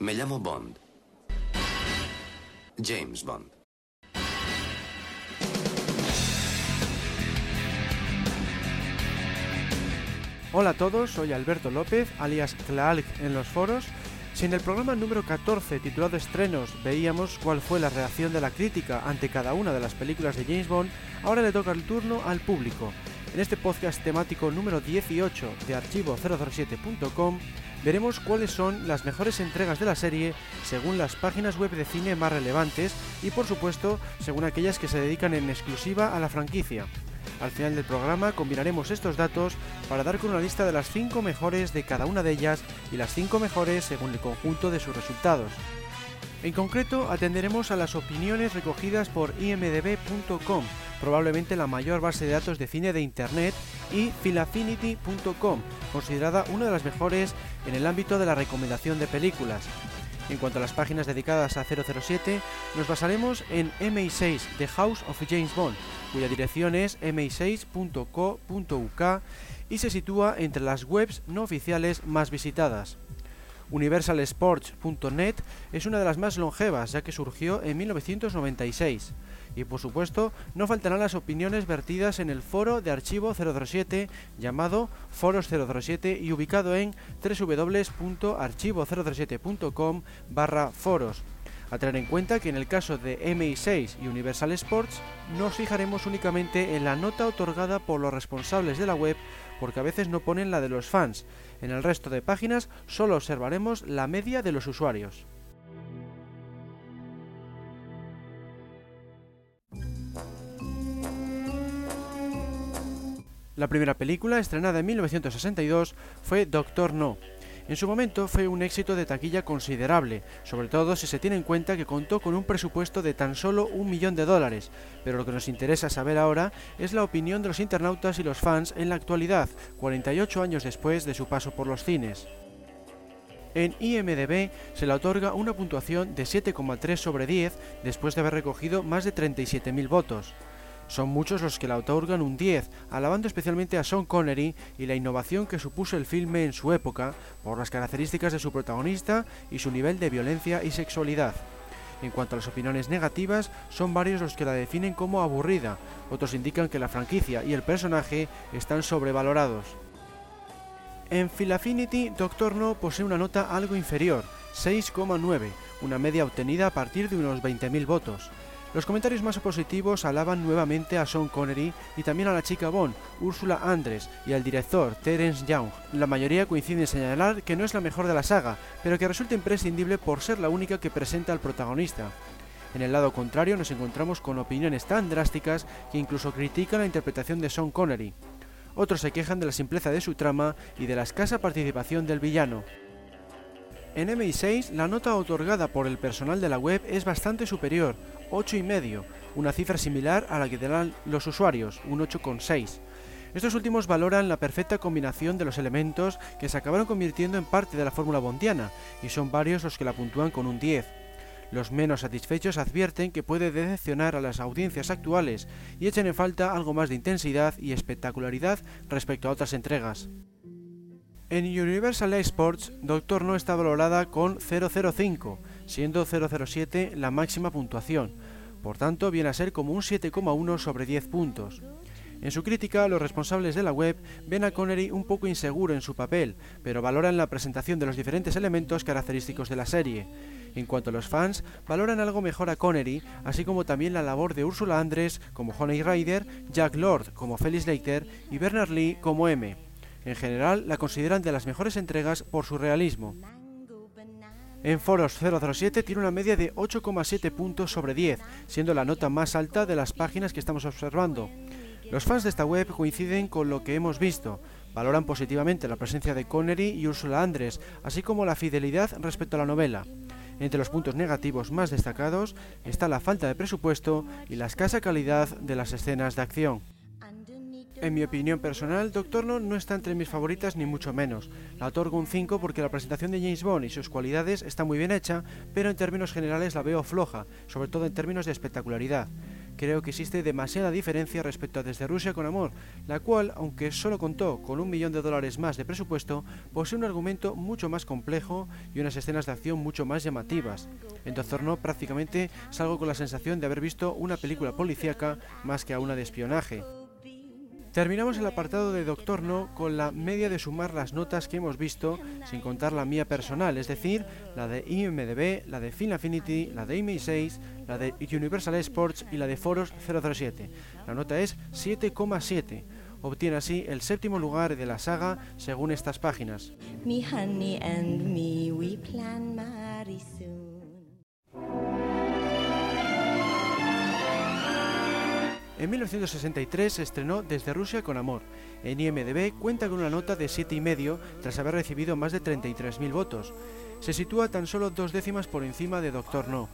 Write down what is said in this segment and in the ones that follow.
Me llamo Bond. James Bond. Hola a todos, soy Alberto López, alias Clark en los foros. Si en el programa número 14, titulado Estrenos, veíamos cuál fue la reacción de la crítica ante cada una de las películas de James Bond, ahora le toca el turno al público. En este podcast temático número 18 de archivo007.com veremos cuáles son las mejores entregas de la serie según las páginas web de cine más relevantes y por supuesto según aquellas que se dedican en exclusiva a la franquicia. Al final del programa combinaremos estos datos para dar con una lista de las 5 mejores de cada una de ellas y las 5 mejores según el conjunto de sus resultados. En concreto, atenderemos a las opiniones recogidas por imdb.com, probablemente la mayor base de datos de cine de Internet, y filafinity.com, considerada una de las mejores en el ámbito de la recomendación de películas. En cuanto a las páginas dedicadas a 007, nos basaremos en MI6 The House of James Bond, cuya dirección es mi6.co.uk y se sitúa entre las webs no oficiales más visitadas. Universalsports.net es una de las más longevas ya que surgió en 1996 y por supuesto no faltarán las opiniones vertidas en el foro de archivo 007 llamado Foros 007 y ubicado en www.archivo007.com barra foros. A tener en cuenta que en el caso de MI6 y Universal Sports nos fijaremos únicamente en la nota otorgada por los responsables de la web porque a veces no ponen la de los fans. En el resto de páginas solo observaremos la media de los usuarios. La primera película, estrenada en 1962, fue Doctor No. En su momento fue un éxito de taquilla considerable, sobre todo si se tiene en cuenta que contó con un presupuesto de tan solo un millón de dólares, pero lo que nos interesa saber ahora es la opinión de los internautas y los fans en la actualidad, 48 años después de su paso por los cines. En IMDB se le otorga una puntuación de 7,3 sobre 10 después de haber recogido más de 37.000 votos. Son muchos los que la otorgan un 10, alabando especialmente a Sean Connery y la innovación que supuso el filme en su época por las características de su protagonista y su nivel de violencia y sexualidad. En cuanto a las opiniones negativas, son varios los que la definen como aburrida, otros indican que la franquicia y el personaje están sobrevalorados. En Philafinity, Doctor No posee una nota algo inferior, 6,9, una media obtenida a partir de unos 20.000 votos. Los comentarios más positivos alaban nuevamente a Sean Connery y también a la chica Bond, Úrsula Andres, y al director, Terence Young. La mayoría coincide en señalar que no es la mejor de la saga, pero que resulta imprescindible por ser la única que presenta al protagonista. En el lado contrario nos encontramos con opiniones tan drásticas que incluso critican la interpretación de Sean Connery. Otros se quejan de la simpleza de su trama y de la escasa participación del villano. En MI6 la nota otorgada por el personal de la web es bastante superior, 8,5, una cifra similar a la que dan los usuarios, un 8,6. Estos últimos valoran la perfecta combinación de los elementos que se acabaron convirtiendo en parte de la fórmula bondiana, y son varios los que la puntúan con un 10. Los menos satisfechos advierten que puede decepcionar a las audiencias actuales y echan en falta algo más de intensidad y espectacularidad respecto a otras entregas. En Universal Sports, Doctor No está valorada con 005, siendo 007 la máxima puntuación, por tanto viene a ser como un 7,1 sobre 10 puntos. En su crítica, los responsables de la web ven a Connery un poco inseguro en su papel, pero valoran la presentación de los diferentes elementos característicos de la serie. En cuanto a los fans, valoran algo mejor a Connery, así como también la labor de Ursula Andress como Honey Rider, Jack Lord como Felix Leiter y Bernard Lee como M. En general, la consideran de las mejores entregas por su realismo. En Foros 007 tiene una media de 8,7 puntos sobre 10, siendo la nota más alta de las páginas que estamos observando. Los fans de esta web coinciden con lo que hemos visto, valoran positivamente la presencia de Connery y Ursula Andress, así como la fidelidad respecto a la novela. Entre los puntos negativos más destacados está la falta de presupuesto y la escasa calidad de las escenas de acción. En mi opinión personal, Doctor No no está entre mis favoritas ni mucho menos. La otorgo un 5 porque la presentación de James Bond y sus cualidades está muy bien hecha, pero en términos generales la veo floja, sobre todo en términos de espectacularidad. creo que existe demasiada diferencia respecto a Desde Rusia con Amor, la cual, aunque solo contó con un millón de dólares más de presupuesto, posee un argumento mucho más complejo y unas escenas de acción mucho más llamativas. En Doctor No prácticamente salgo con la sensación de haber visto una película policíaca más que a una de espionaje. Terminamos el apartado de Doctor No con la media de sumar las notas que hemos visto, sin contar la mía personal, es decir, la de IMDB, la de Film Affinity, la de IMI6, la de Universal Sports y la de Foros 007. La nota es 7,7. Obtiene así el séptimo lugar de la saga según estas páginas. En 1963 se estrenó Desde Rusia con Amor. En IMDB cuenta con una nota de 7,5 tras haber recibido más de 33.000 votos. Se sitúa tan solo dos décimas por encima de Doctor No.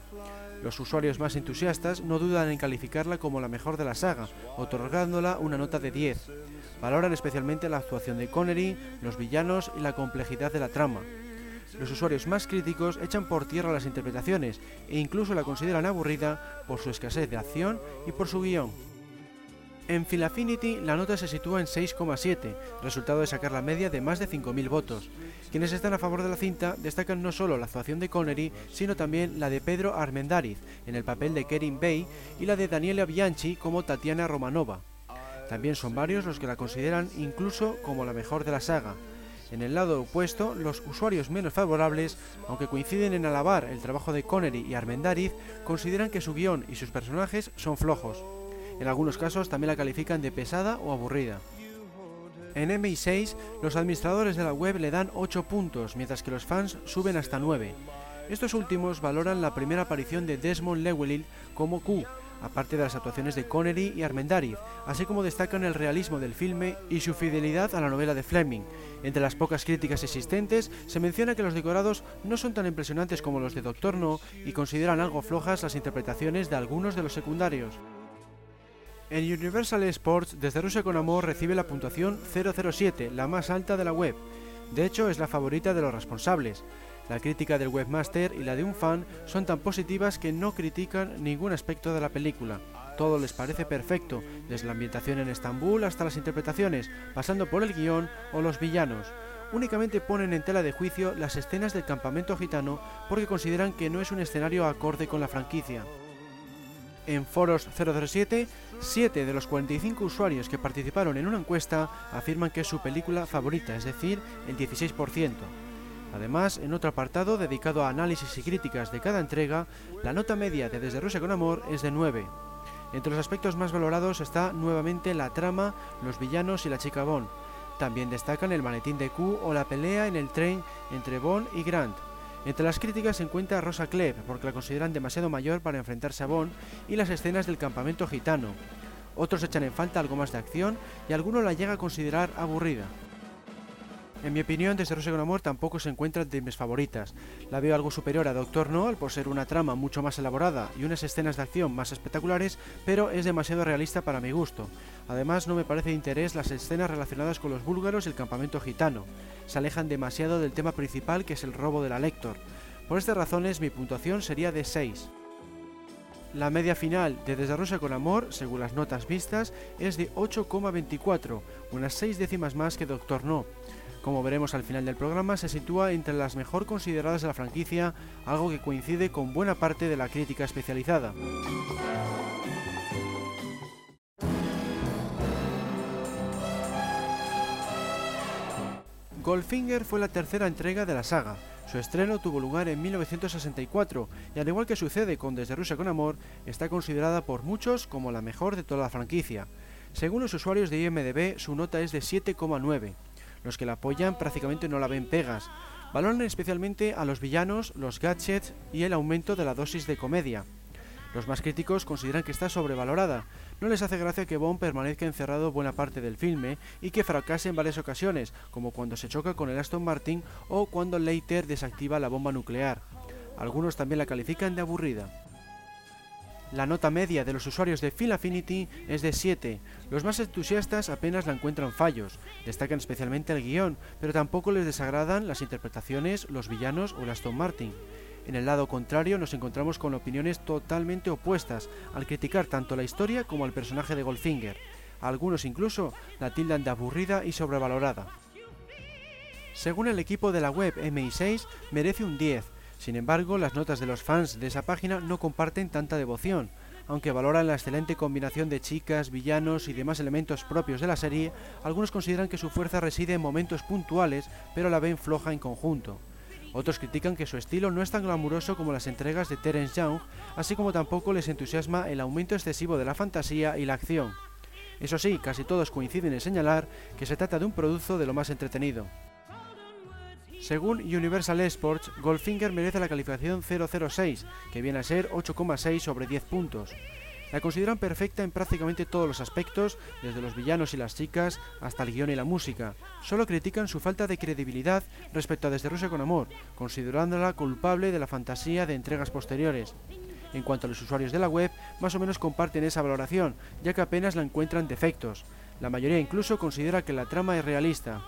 Los usuarios más entusiastas no dudan en calificarla como la mejor de la saga, otorgándola una nota de 10. Valoran especialmente la actuación de Connery, los villanos y la complejidad de la trama. Los usuarios más críticos echan por tierra las interpretaciones e incluso la consideran aburrida por su escasez de acción y por su guion. En Philaffinity la nota se sitúa en 6,7, resultado de sacar la media de más de 5.000 votos. Quienes están a favor de la cinta destacan no solo la actuación de Connery, sino también la de Pedro Armendáriz en el papel de Kerin Bay y la de Daniela Bianchi como Tatiana Romanova. También son varios los que la consideran incluso como la mejor de la saga. En el lado opuesto, los usuarios menos favorables, aunque coinciden en alabar el trabajo de Connery y Armendáriz, consideran que su guion y sus personajes son flojos. En algunos casos también la califican de pesada o aburrida. En MI6, los administradores de la web le dan 8 puntos, mientras que los fans suben hasta 9. Estos últimos valoran la primera aparición de Desmond Llewellyn como Q, aparte de las actuaciones de Connery y Armendariz, así como destacan el realismo del filme y su fidelidad a la novela de Fleming. Entre las pocas críticas existentes, se menciona que los decorados no son tan impresionantes como los de Doctor No y consideran algo flojas las interpretaciones de algunos de los secundarios. En Universal Sports, desde Rusia con Amor recibe la puntuación 007, la más alta de la web. De hecho, es la favorita de los responsables. La crítica del webmaster y la de un fan son tan positivas que no critican ningún aspecto de la película. Todo les parece perfecto, desde la ambientación en Estambul hasta las interpretaciones, pasando por el guion o los villanos. Únicamente ponen en tela de juicio las escenas del campamento gitano porque consideran que no es un escenario acorde con la franquicia. En Foros 007, 7 de los 45 usuarios que participaron en una encuesta afirman que es su película favorita, es decir, el 16%. Además, en otro apartado dedicado a análisis y críticas de cada entrega, la nota media de Desde Rusia con Amor es de 9. Entre los aspectos más valorados está nuevamente la trama, los villanos y la chica Bond. También destacan el maletín de Q o la pelea en el tren entre Bond y Grant. Entre las críticas se encuentra Rosa Klebb, porque la consideran demasiado mayor para enfrentarse a Bond, y las escenas del campamento gitano. Otros echan en falta algo más de acción y alguno la llega a considerar aburrida. En mi opinión, Desde con Amor tampoco se encuentra entre mis favoritas. La veo algo superior a Doctor No al poseer una trama mucho más elaborada y unas escenas de acción más espectaculares, pero es demasiado realista para mi gusto. Además, no me parece de interés las escenas relacionadas con los búlgaros y el campamento gitano. Se alejan demasiado del tema principal que es el robo de la Lector. Por estas razones, mi puntuación sería de 6. La media final de Desde Rosa con Amor, según las notas vistas, es de 8,24, unas 6 décimas más que Doctor No. Como veremos al final del programa, se sitúa entre las mejor consideradas de la franquicia, algo que coincide con buena parte de la crítica especializada. Goldfinger fue la tercera entrega de la saga. Su estreno tuvo lugar en 1964 y al igual que sucede con Desde Rusia con Amor, está considerada por muchos como la mejor de toda la franquicia. Según los usuarios de IMDB, su nota es de 7,9. Los que la apoyan prácticamente no la ven pegas. Valoran especialmente a los villanos, los gadgets y el aumento de la dosis de comedia. Los más críticos consideran que está sobrevalorada. No les hace gracia que Bond permanezca encerrado buena parte del filme y que fracase en varias ocasiones, como cuando se choca con el Aston Martin o cuando Leiter desactiva la bomba nuclear. Algunos también la califican de aburrida. La nota media de los usuarios de Film Affinity es de 7. Los más entusiastas apenas la encuentran fallos, destacan especialmente el guion, pero tampoco les desagradan las interpretaciones, los villanos o el Aston Martin. En el lado contrario nos encontramos con opiniones totalmente opuestas, al criticar tanto la historia como al personaje de Goldfinger. Algunos incluso la tildan de aburrida y sobrevalorada. Según el equipo de la web MI6, merece un 10. Sin embargo, las notas de los fans de esa página no comparten tanta devoción. Aunque valoran la excelente combinación de chicas, villanos y demás elementos propios de la serie, algunos consideran que su fuerza reside en momentos puntuales, pero la ven floja en conjunto. Otros critican que su estilo no es tan glamuroso como las entregas de Terence Young, así como tampoco les entusiasma el aumento excesivo de la fantasía y la acción. Eso sí, casi todos coinciden en señalar que se trata de un producto de lo más entretenido. Según Universal Sports, Goldfinger merece la calificación 006, que viene a ser 8,6 sobre 10 puntos. La consideran perfecta en prácticamente todos los aspectos, desde los villanos y las chicas hasta el guion y la música. Solo critican su falta de credibilidad respecto a Desde Rusia con Amor, considerándola culpable de la fantasía de entregas posteriores. En cuanto a los usuarios de la web, más o menos comparten esa valoración, ya que apenas la encuentran defectos. La mayoría incluso considera que la trama es realista.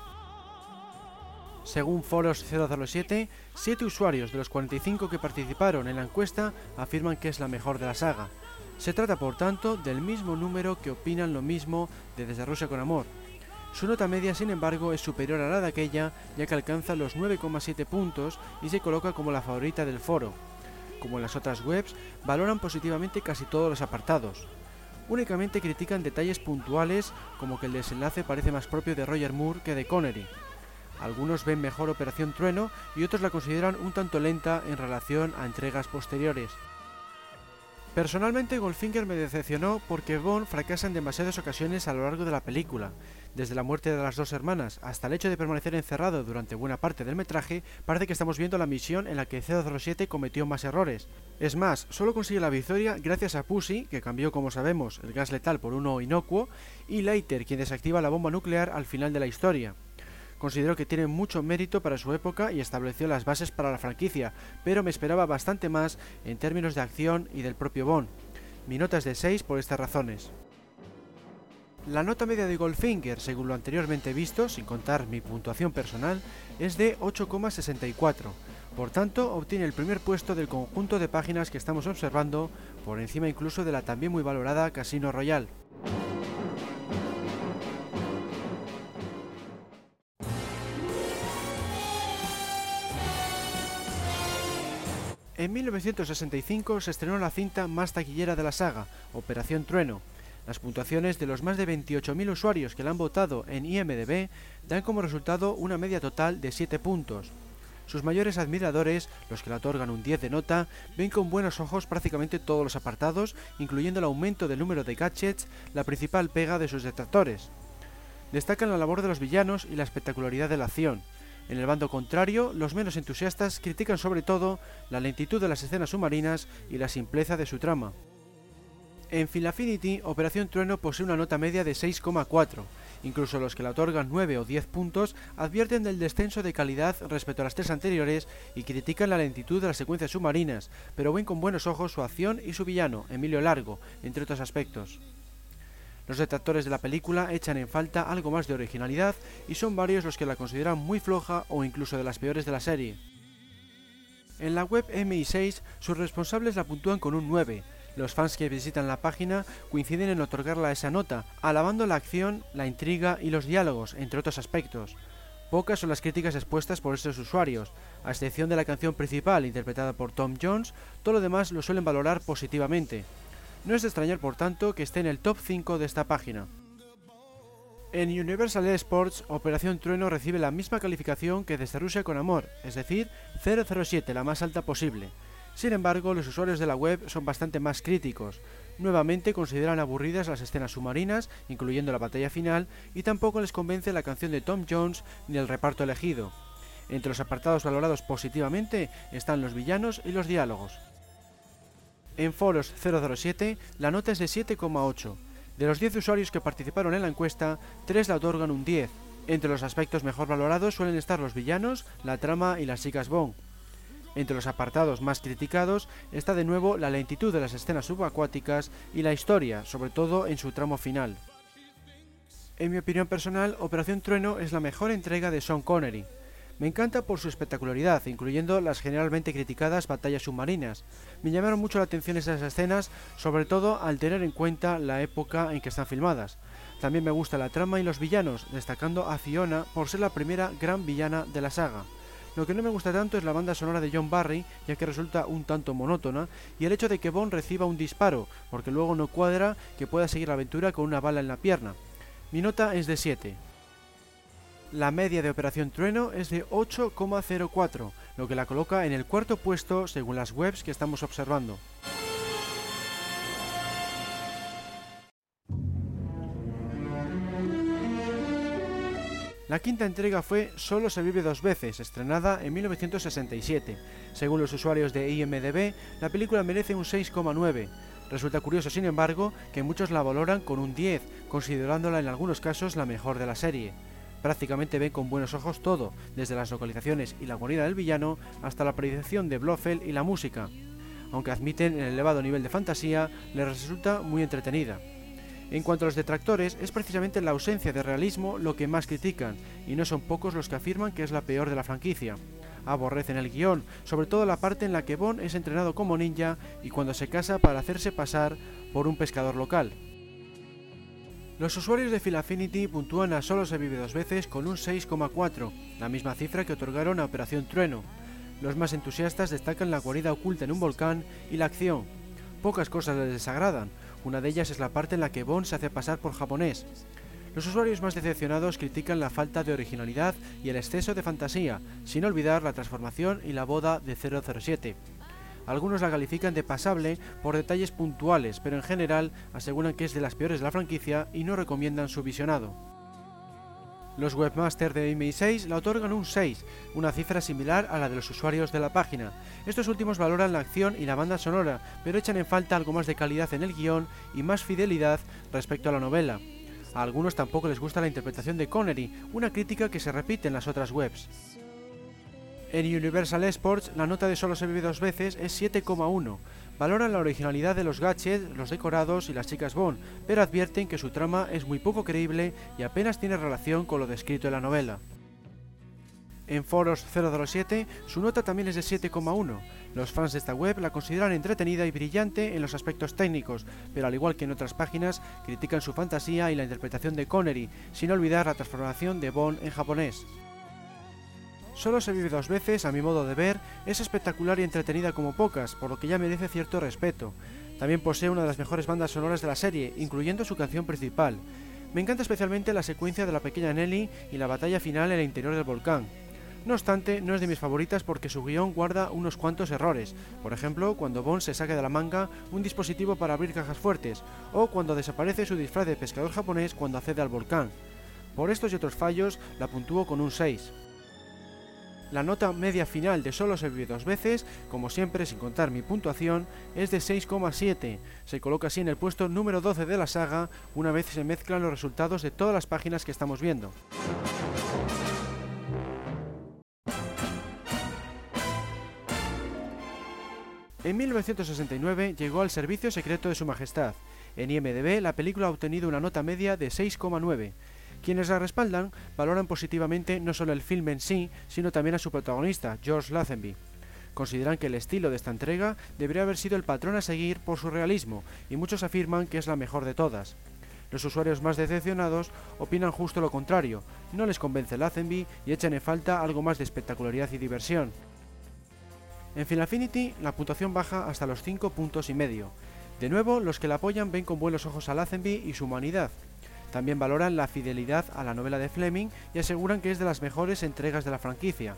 Según Foros 007, 7 usuarios de los 45 que participaron en la encuesta afirman que es la mejor de la saga. Se trata, por tanto, del mismo número que opinan lo mismo de Desde Rusia con Amor. Su nota media, sin embargo, es superior a la de aquella, ya que alcanza los 9,7 puntos y se coloca como la favorita del foro. Como en las otras webs, valoran positivamente casi todos los apartados. Únicamente critican detalles puntuales, como que el desenlace parece más propio de Roger Moore que de Connery. Algunos ven mejor Operación Trueno y otros la consideran un tanto lenta en relación a entregas posteriores. Personalmente Goldfinger me decepcionó porque Bond fracasa en demasiadas ocasiones a lo largo de la película. Desde la muerte de las dos hermanas hasta el hecho de permanecer encerrado durante buena parte del metraje, parece que estamos viendo la misión en la que 007 cometió más errores. Es más, solo consigue la victoria gracias a Pussy, que cambió como sabemos el gas letal por uno inocuo, y Leiter, quien desactiva la bomba nuclear al final de la historia. Considero que tiene mucho mérito para su época y estableció las bases para la franquicia, pero me esperaba bastante más en términos de acción y del propio Bond. Mi nota es de 6 por estas razones. La nota media de Goldfinger, según lo anteriormente visto, sin contar mi puntuación personal, es de 8,64. Por tanto, obtiene el primer puesto del conjunto de páginas que estamos observando, por encima incluso de la también muy valorada Casino Royale. En 1965 se estrenó la cinta más taquillera de la saga, Operación Trueno. Las puntuaciones de los más de 28.000 usuarios que la han votado en IMDB dan como resultado una media total de 7 puntos. Sus mayores admiradores, los que le otorgan un 10 de nota, ven con buenos ojos prácticamente todos los apartados, incluyendo el aumento del número de gadgets, la principal pega de sus detractores. Destacan la labor de los villanos y la espectacularidad de la acción, en el bando contrario, los menos entusiastas critican sobre todo la lentitud de las escenas submarinas y la simpleza de su trama. En Final Operación Trueno posee una nota media de 6,4. Incluso los que la otorgan 9 o 10 puntos advierten del descenso de calidad respecto a las tres anteriores y critican la lentitud de las secuencias submarinas, pero ven con buenos ojos su acción y su villano, Emilio Largo, entre otros aspectos. Los detractores de la película echan en falta algo más de originalidad y son varios los que la consideran muy floja o incluso de las peores de la serie. En la web MI6 sus responsables la puntúan con un 9. Los fans que visitan la página coinciden en otorgarla esa nota, alabando la acción, la intriga y los diálogos, entre otros aspectos. Pocas son las críticas expuestas por estos usuarios, a excepción de la canción principal interpretada por Tom Jones, todo lo demás lo suelen valorar positivamente. No es de extrañar, por tanto, que esté en el top 5 de esta página. En Universal Sports, Operación Trueno recibe la misma calificación que desde Rusia con Amor, es decir, 007, la más alta posible. Sin embargo, los usuarios de la web son bastante más críticos. Nuevamente consideran aburridas las escenas submarinas, incluyendo la batalla final, y tampoco les convence la canción de Tom Jones ni el reparto elegido. Entre los apartados valorados positivamente están los villanos y los diálogos. En Foros 007 la nota es de 7,8. De los 10 usuarios que participaron en la encuesta, 3 la otorgan un 10. Entre los aspectos mejor valorados suelen estar los villanos, la trama y las chicas Bond. Entre los apartados más criticados está de nuevo la lentitud de las escenas subacuáticas y la historia, sobre todo en su tramo final. En mi opinión personal, Operación Trueno es la mejor entrega de Sean Connery. Me encanta por su espectacularidad, incluyendo las generalmente criticadas batallas submarinas. Me llamaron mucho la atención esas escenas, sobre todo al tener en cuenta la época en que están filmadas. También me gusta la trama y los villanos, destacando a Fiona por ser la primera gran villana de la saga. Lo que no me gusta tanto es la banda sonora de John Barry, ya que resulta un tanto monótona, y el hecho de que Bond reciba un disparo, porque luego no cuadra que pueda seguir la aventura con una bala en la pierna. Mi nota es de 7. La media de Operación Trueno es de 8,04, lo que la coloca en el cuarto puesto según las webs que estamos observando. La quinta entrega fue Solo se vive dos veces, estrenada en 1967. Según los usuarios de IMDB, la película merece un 6,9. Resulta curioso, sin embargo, que muchos la valoran con un 10, considerándola en algunos casos la mejor de la serie. Prácticamente ven con buenos ojos todo, desde las localizaciones y la guarida del villano hasta la predicción de Blofeld y la música. Aunque admiten el elevado nivel de fantasía, les resulta muy entretenida. En cuanto a los detractores, es precisamente la ausencia de realismo lo que más critican, y no son pocos los que afirman que es la peor de la franquicia. Aborrecen el guion, sobre todo la parte en la que Bond es entrenado como ninja y cuando se casa para hacerse pasar por un pescador local. Los usuarios de Phil puntúan a Solo se vive dos veces con un 6,4, la misma cifra que otorgaron a Operación Trueno. Los más entusiastas destacan la guarida oculta en un volcán y la acción. Pocas cosas les desagradan, una de ellas es la parte en la que Bond se hace pasar por japonés. Los usuarios más decepcionados critican la falta de originalidad y el exceso de fantasía, sin olvidar la transformación y la boda de 007. Algunos la califican de pasable por detalles puntuales, pero en general aseguran que es de las peores de la franquicia y no recomiendan su visionado. Los webmasters de MI6 la otorgan un 6, una cifra similar a la de los usuarios de la página. Estos últimos valoran la acción y la banda sonora, pero echan en falta algo más de calidad en el guion y más fidelidad respecto a la novela. A algunos tampoco les gusta la interpretación de Connery, una crítica que se repite en las otras webs. En Universal Sports la nota de solo se vive dos veces es 7,1, Valoran la originalidad de los gadgets, los decorados y las chicas Bond, pero advierten que su trama es muy poco creíble y apenas tiene relación con lo descrito en la novela. En Foros 007, su nota también es de 7,1. Los fans de esta web la consideran entretenida y brillante en los aspectos técnicos, pero al igual que en otras páginas, critican su fantasía y la interpretación de Connery, sin olvidar la transformación de Bond en japonés. Solo se vive dos veces, a mi modo de ver, es espectacular y entretenida como pocas, por lo que ya merece cierto respeto. También posee una de las mejores bandas sonoras de la serie, incluyendo su canción principal. Me encanta especialmente la secuencia de la pequeña Nelly y la batalla final en el interior del volcán. No obstante, no es de mis favoritas porque su guion guarda unos cuantos errores, por ejemplo, cuando Bond se saca de la manga un dispositivo para abrir cajas fuertes, o cuando desaparece su disfraz de pescador japonés cuando accede al volcán. Por estos y otros fallos, la puntúo con un 6. La nota media final de Solo se dos veces, como siempre sin contar mi puntuación, es de 6,7. Se coloca así en el puesto número 12 de la saga, una vez se mezclan los resultados de todas las páginas que estamos viendo. En 1969 llegó al servicio secreto de Su Majestad. En IMDB la película ha obtenido una nota media de 6,9. Quienes la respaldan valoran positivamente no solo el film en sí, sino también a su protagonista, George Lazenby. Consideran que el estilo de esta entrega debería haber sido el patrón a seguir por su realismo, y muchos afirman que es la mejor de todas. Los usuarios más decepcionados opinan justo lo contrario, no les convence Lazenby y echan en falta algo más de espectacularidad y diversión. En Final Affinity la puntuación baja hasta los 5 puntos y medio. De nuevo, los que la apoyan ven con buenos ojos a Lazenby y su humanidad, también valoran la fidelidad a la novela de Fleming y aseguran que es de las mejores entregas de la franquicia.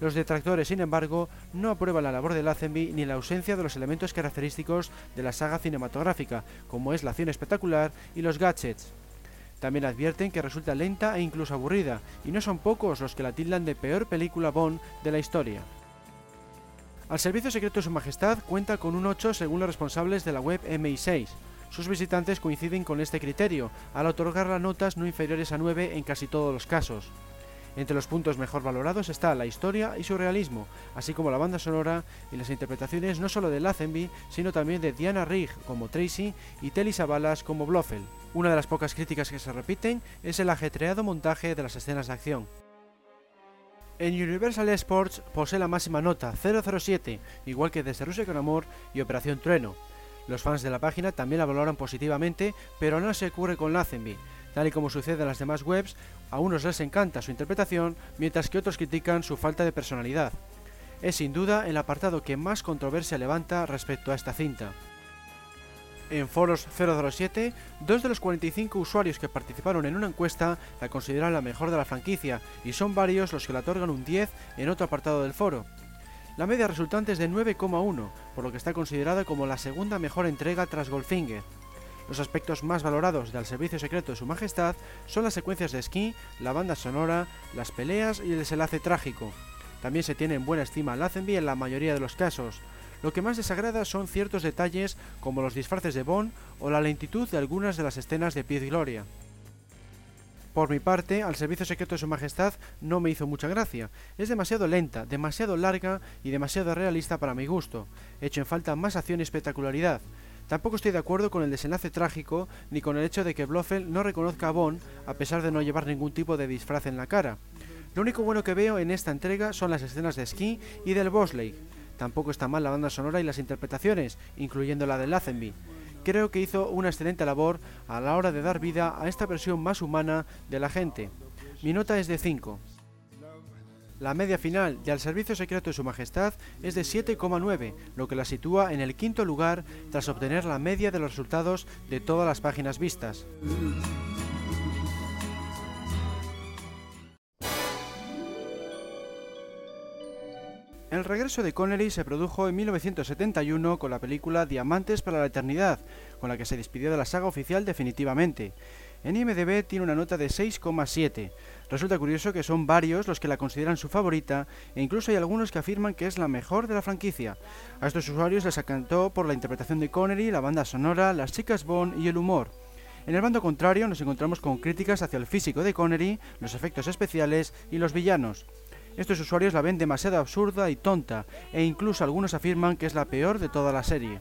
Los detractores, sin embargo, no aprueban la labor de Lazenby ni la ausencia de los elementos característicos de la saga cinematográfica, como es la acción espectacular y los gadgets. También advierten que resulta lenta e incluso aburrida, y no son pocos los que la tildan de peor película Bond de la historia. Al Servicio Secreto de Su Majestad cuenta con un 8 según los responsables de la web MI6, sus visitantes coinciden con este criterio, al otorgarla notas no inferiores a 9 en casi todos los casos. Entre los puntos mejor valorados está la historia y su realismo, así como la banda sonora y las interpretaciones no solo de Lazenby, sino también de Diana Rigg como Tracy y Telly Savalas como Blofeld. Una de las pocas críticas que se repiten es el ajetreado montaje de las escenas de acción. En Universal Sports posee la máxima nota 007, igual que desde Rusia con Amor y Operación Trueno. Los fans de la página también la valoran positivamente, pero no se ocurre con Lazenby. Tal y como sucede en las demás webs, a unos les encanta su interpretación, mientras que otros critican su falta de personalidad. Es sin duda el apartado que más controversia levanta respecto a esta cinta. En Foros 007, dos de los 45 usuarios que participaron en una encuesta la consideran la mejor de la franquicia y son varios los que le otorgan un 10 en otro apartado del foro. La media resultante es de 9,1, por lo que está considerada como la segunda mejor entrega tras Goldfinger. Los aspectos más valorados del servicio secreto de Su Majestad son las secuencias de esquí, la banda sonora, las peleas y el desenlace trágico. También se tiene en buena estima Lazenby en la mayoría de los casos, lo que más desagrada son ciertos detalles como los disfraces de Bond o la lentitud de algunas de las escenas de Pied Gloria. Por mi parte, al servicio secreto de Su Majestad no me hizo mucha gracia. Es demasiado lenta, demasiado larga y demasiado realista para mi gusto. Hecho en falta más acción y espectacularidad. Tampoco estoy de acuerdo con el desenlace trágico ni con el hecho de que Blofeld no reconozca a Bond a pesar de no llevar ningún tipo de disfraz en la cara. Lo único bueno que veo en esta entrega son las escenas de esquí y del Bosley. Tampoco está mal la banda sonora y las interpretaciones, incluyendo la de Lazenby. Creo que hizo una excelente labor a la hora de dar vida a esta versión más humana de la gente. Mi nota es de 5. La media final de Al Servicio Secreto de Su Majestad es de 7,9, lo que la sitúa en el quinto lugar tras obtener la media de los resultados de todas las páginas vistas. El regreso de Connery se produjo en 1971 con la película Diamantes para la Eternidad, con la que se despidió de la saga oficial definitivamente. En IMDb tiene una nota de 6,7. Resulta curioso que son varios los que la consideran su favorita e incluso hay algunos que afirman que es la mejor de la franquicia. A estos usuarios les encantó por la interpretación de Connery, la banda sonora, las chicas Bond y el humor. En el bando contrario nos encontramos con críticas hacia el físico de Connery, los efectos especiales y los villanos. Estos usuarios la ven demasiado absurda y tonta, e incluso algunos afirman que es la peor de toda la serie.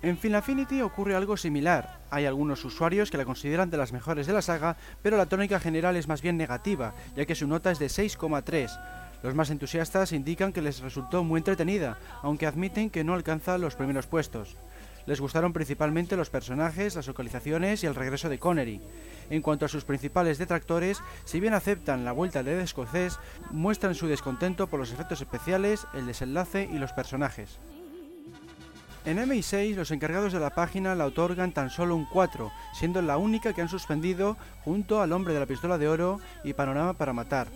En Final Affinity ocurre algo similar. Hay algunos usuarios que la consideran de las mejores de la saga, pero la tónica general es más bien negativa, ya que su nota es de 6,3. Los más entusiastas indican que les resultó muy entretenida, aunque admiten que no alcanza los primeros puestos. Les gustaron principalmente los personajes, las localizaciones y el regreso de Connery. En cuanto a sus principales detractores, si bien aceptan la vuelta del escocés, muestran su descontento por los efectos especiales, el desenlace y los personajes. En MI6 los encargados de la página la otorgan tan solo un 4, siendo la única que han suspendido junto al hombre de la pistola de oro y Panorama para matar.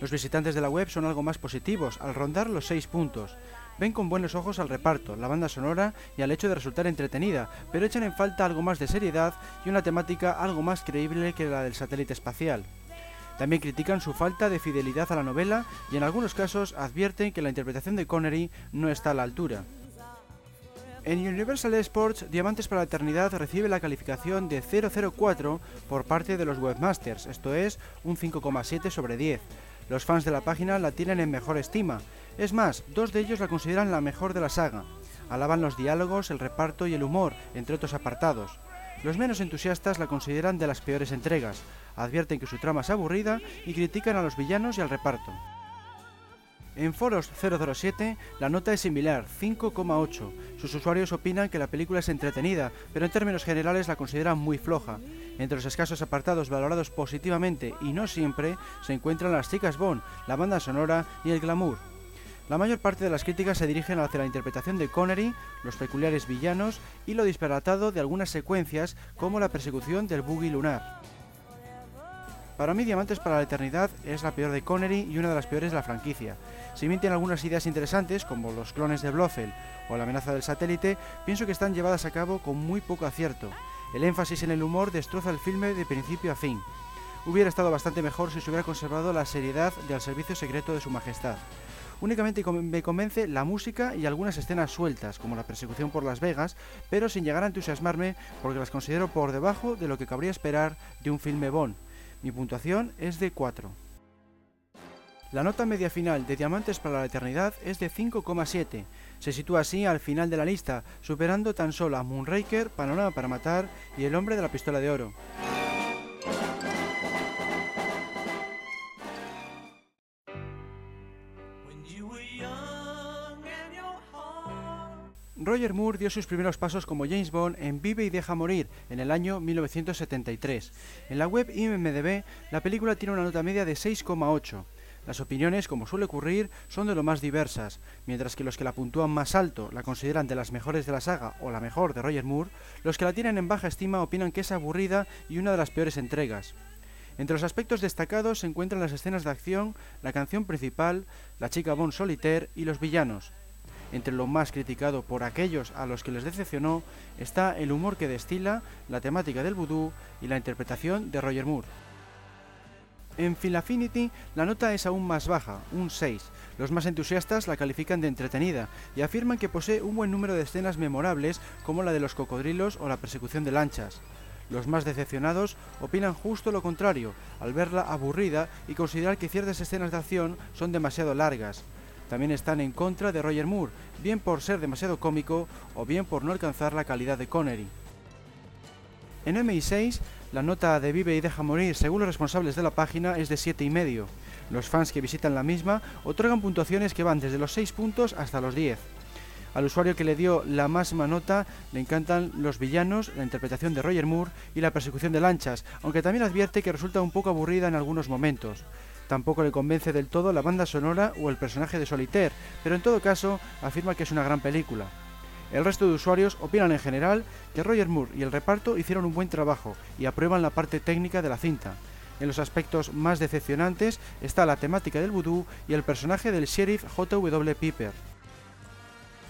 Los visitantes de la web son algo más positivos, al rondar los 6 puntos. Ven con buenos ojos al reparto, la banda sonora y al hecho de resultar entretenida, pero echan en falta algo más de seriedad y una temática algo más creíble que la del satélite espacial. También critican su falta de fidelidad a la novela y en algunos casos advierten que la interpretación de Connery no está a la altura. En Universal Sports, Diamantes para la Eternidad recibe la calificación de 004 por parte de los webmasters, esto es un 5,7 sobre 10. Los fans de la página la tienen en mejor estima, es más, dos de ellos la consideran la mejor de la saga. Alaban los diálogos, el reparto y el humor, entre otros apartados. Los menos entusiastas la consideran de las peores entregas, advierten que su trama es aburrida y critican a los villanos y al reparto. En Foros 007 la nota es similar, 5,8. Sus usuarios opinan que la película es entretenida, pero en términos generales la consideran muy floja. Entre los escasos apartados valorados positivamente y no siempre se encuentran las chicas Bond, la banda sonora y el glamour. La mayor parte de las críticas se dirigen hacia la interpretación de Connery, los peculiares villanos y lo disparatado de algunas secuencias como la persecución del buggy lunar. Para mí Diamantes para la Eternidad es la peor de Connery y una de las peores de la franquicia. Si bien algunas ideas interesantes, como los clones de Blofeld o la amenaza del satélite, pienso que están llevadas a cabo con muy poco acierto. El énfasis en el humor destroza el filme de principio a fin. Hubiera estado bastante mejor si se hubiera conservado la seriedad del servicio secreto de su majestad. Únicamente me convence la música y algunas escenas sueltas, como la persecución por Las Vegas, pero sin llegar a entusiasmarme porque las considero por debajo de lo que cabría esperar de un filme Bond. Mi puntuación es de 4. La nota media final de Diamantes para la Eternidad es de 5,7. Se sitúa así al final de la lista, superando tan solo a Moonraker, Panorama para Matar y El Hombre de la Pistola de Oro. Roger Moore dio sus primeros pasos como James Bond en Vive y deja morir en el año 1973. En la web IMDb, la película tiene una nota media de 6,8. Las opiniones, como suele ocurrir, son de lo más diversas, mientras que los que la puntúan más alto la consideran de las mejores de la saga o la mejor de Roger Moore, los que la tienen en baja estima opinan que es aburrida y una de las peores entregas. Entre los aspectos destacados se encuentran las escenas de acción, la canción principal, la chica Bond Solitaire y los villanos. Entre lo más criticado por aquellos a los que les decepcionó está el humor que destila, la temática del vudú y la interpretación de Roger Moore. En Phil Affinity la nota es aún más baja, un 6. Los más entusiastas la califican de entretenida y afirman que posee un buen número de escenas memorables como la de los cocodrilos o la persecución de lanchas. Los más decepcionados opinan justo lo contrario, al verla aburrida y considerar que ciertas escenas de acción son demasiado largas. También están en contra de Roger Moore, bien por ser demasiado cómico o bien por no alcanzar la calidad de Connery. En MI6, la nota de Vive y Deja Morir, según los responsables de la página, es de 7,5. Los fans que visitan la misma otorgan puntuaciones que van desde los 6 puntos hasta los 10. Al usuario que le dio la máxima nota le encantan los villanos, la interpretación de Roger Moore y la persecución de lanchas, aunque también advierte que resulta un poco aburrida en algunos momentos. Tampoco le convence del todo la banda sonora o el personaje de Solitaire, pero en todo caso afirma que es una gran película. El resto de usuarios opinan en general que Roger Moore y el reparto hicieron un buen trabajo y aprueban la parte técnica de la cinta. En los aspectos más decepcionantes está la temática del vudú y el personaje del sheriff J.W. Piper.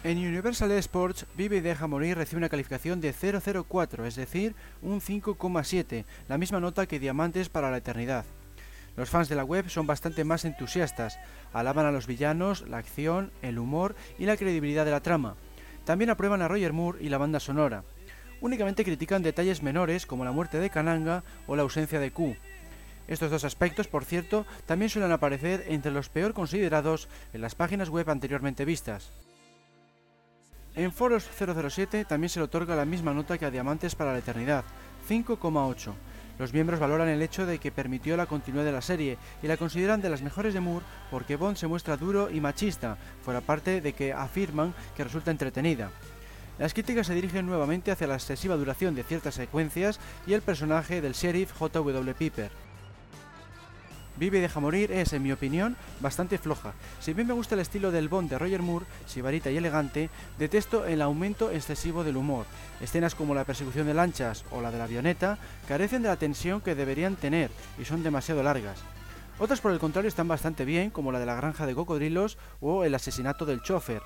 En Universal Sports, Vive y Deja Morir recibe una calificación de 004, es decir, un 5,7, la misma nota que Diamantes para la Eternidad. Los fans de la web son bastante más entusiastas, alaban a los villanos, la acción, el humor y la credibilidad de la trama. También aprueban a Roger Moore y la banda sonora. Únicamente critican detalles menores como la muerte de Kananga o la ausencia de Q. Estos dos aspectos, por cierto, también suelen aparecer entre los peor considerados en las páginas web anteriormente vistas. En Foros 007 también se le otorga la misma nota que a Diamantes para la Eternidad, 5,8. Los miembros valoran el hecho de que permitió la continuidad de la serie y la consideran de las mejores de Moore porque Bond se muestra duro y machista, fuera parte de que afirman que resulta entretenida. Las críticas se dirigen nuevamente hacia la excesiva duración de ciertas secuencias y el personaje del sheriff J.W. Piper. Vive y deja morir es, en mi opinión, bastante floja. Si bien me gusta el estilo del Bond de Roger Moore, sibarita y elegante, detesto el aumento excesivo del humor. Escenas como la persecución de lanchas o la de la avioneta carecen de la tensión que deberían tener y son demasiado largas. Otras por el contrario están bastante bien, como la de la granja de cocodrilos o el asesinato del chofer.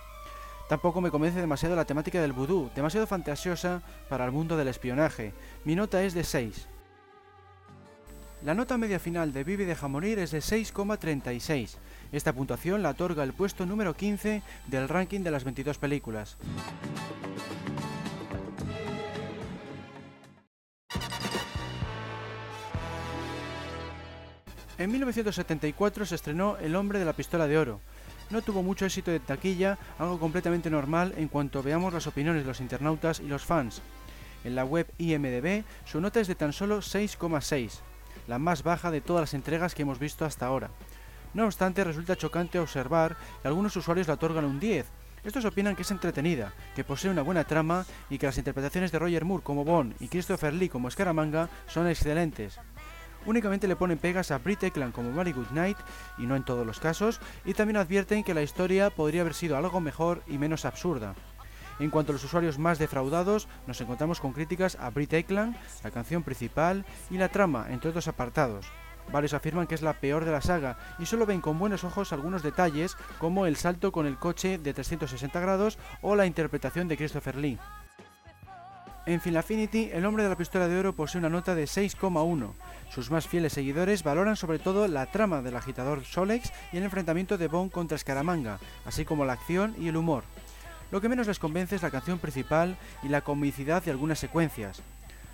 Tampoco me convence demasiado la temática del vudú, demasiado fantasiosa para el mundo del espionaje. Mi nota es de 6. La nota media final de Vive deja morir es de 6,36. Esta puntuación la otorga el puesto número 15 del ranking de las 22 películas. En 1974 se estrenó El hombre de la pistola de oro. No tuvo mucho éxito de taquilla, algo completamente normal en cuanto veamos las opiniones de los internautas y los fans. En la web IMDB su nota es de tan solo 6,6 la más baja de todas las entregas que hemos visto hasta ahora. No obstante, resulta chocante observar que algunos usuarios la otorgan un 10. Estos opinan que es entretenida, que posee una buena trama y que las interpretaciones de Roger Moore como Bond y Christopher Lee como Scaramanga son excelentes. Únicamente le ponen pegas a Brit Eklund como Mary Goodnight, y no en todos los casos, y también advierten que la historia podría haber sido algo mejor y menos absurda. En cuanto a los usuarios más defraudados, nos encontramos con críticas a Brit Eklund, la canción principal y la trama, entre otros apartados. Varios afirman que es la peor de la saga y solo ven con buenos ojos algunos detalles como el salto con el coche de 360 grados o la interpretación de Christopher Lee. En Final Affinity, el hombre de la pistola de oro posee una nota de 6,1. Sus más fieles seguidores valoran sobre todo la trama del agitador Solex y el enfrentamiento de Bond contra Scaramanga, así como la acción y el humor. Lo que menos les convence es la canción principal y la comicidad de algunas secuencias.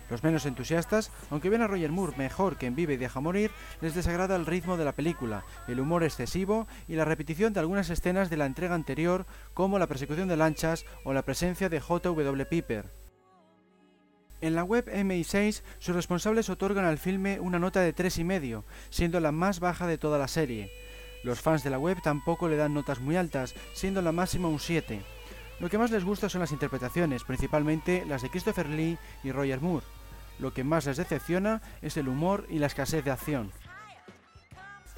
Los menos entusiastas, aunque ven a Roger Moore mejor que en Vive y Deja Morir, les desagrada el ritmo de la película, el humor excesivo y la repetición de algunas escenas de la entrega anterior, como la persecución de lanchas o la presencia de J.W. Piper. En la web MI6, sus responsables otorgan al filme una nota de 3,5, siendo la más baja de toda la serie. Los fans de la web tampoco le dan notas muy altas, siendo la máxima un 7. Lo que más les gusta son las interpretaciones, principalmente las de Christopher Lee y Roger Moore. Lo que más les decepciona es el humor y la escasez de acción.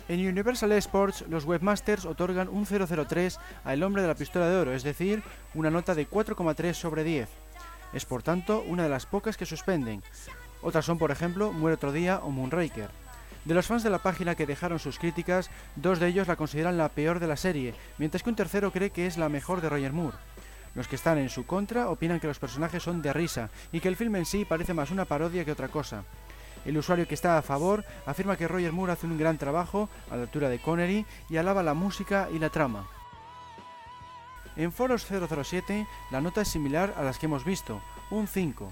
En Universal Sports, los webmasters otorgan un 003 a El hombre de la pistola de oro, es decir, una nota de 4,3 sobre 10. Es por tanto una de las pocas que suspenden. Otras son, por ejemplo, Muere otro día o Moonraker. De los fans de la página que dejaron sus críticas, dos de ellos la consideran la peor de la serie, mientras que un tercero cree que es la mejor de Roger Moore. Los que están en su contra opinan que los personajes son de risa y que el filme en sí parece más una parodia que otra cosa. El usuario que está a favor afirma que Roger Moore hace un gran trabajo a la altura de Connery y alaba la música y la trama. En Foros 007 la nota es similar a las que hemos visto, un 5,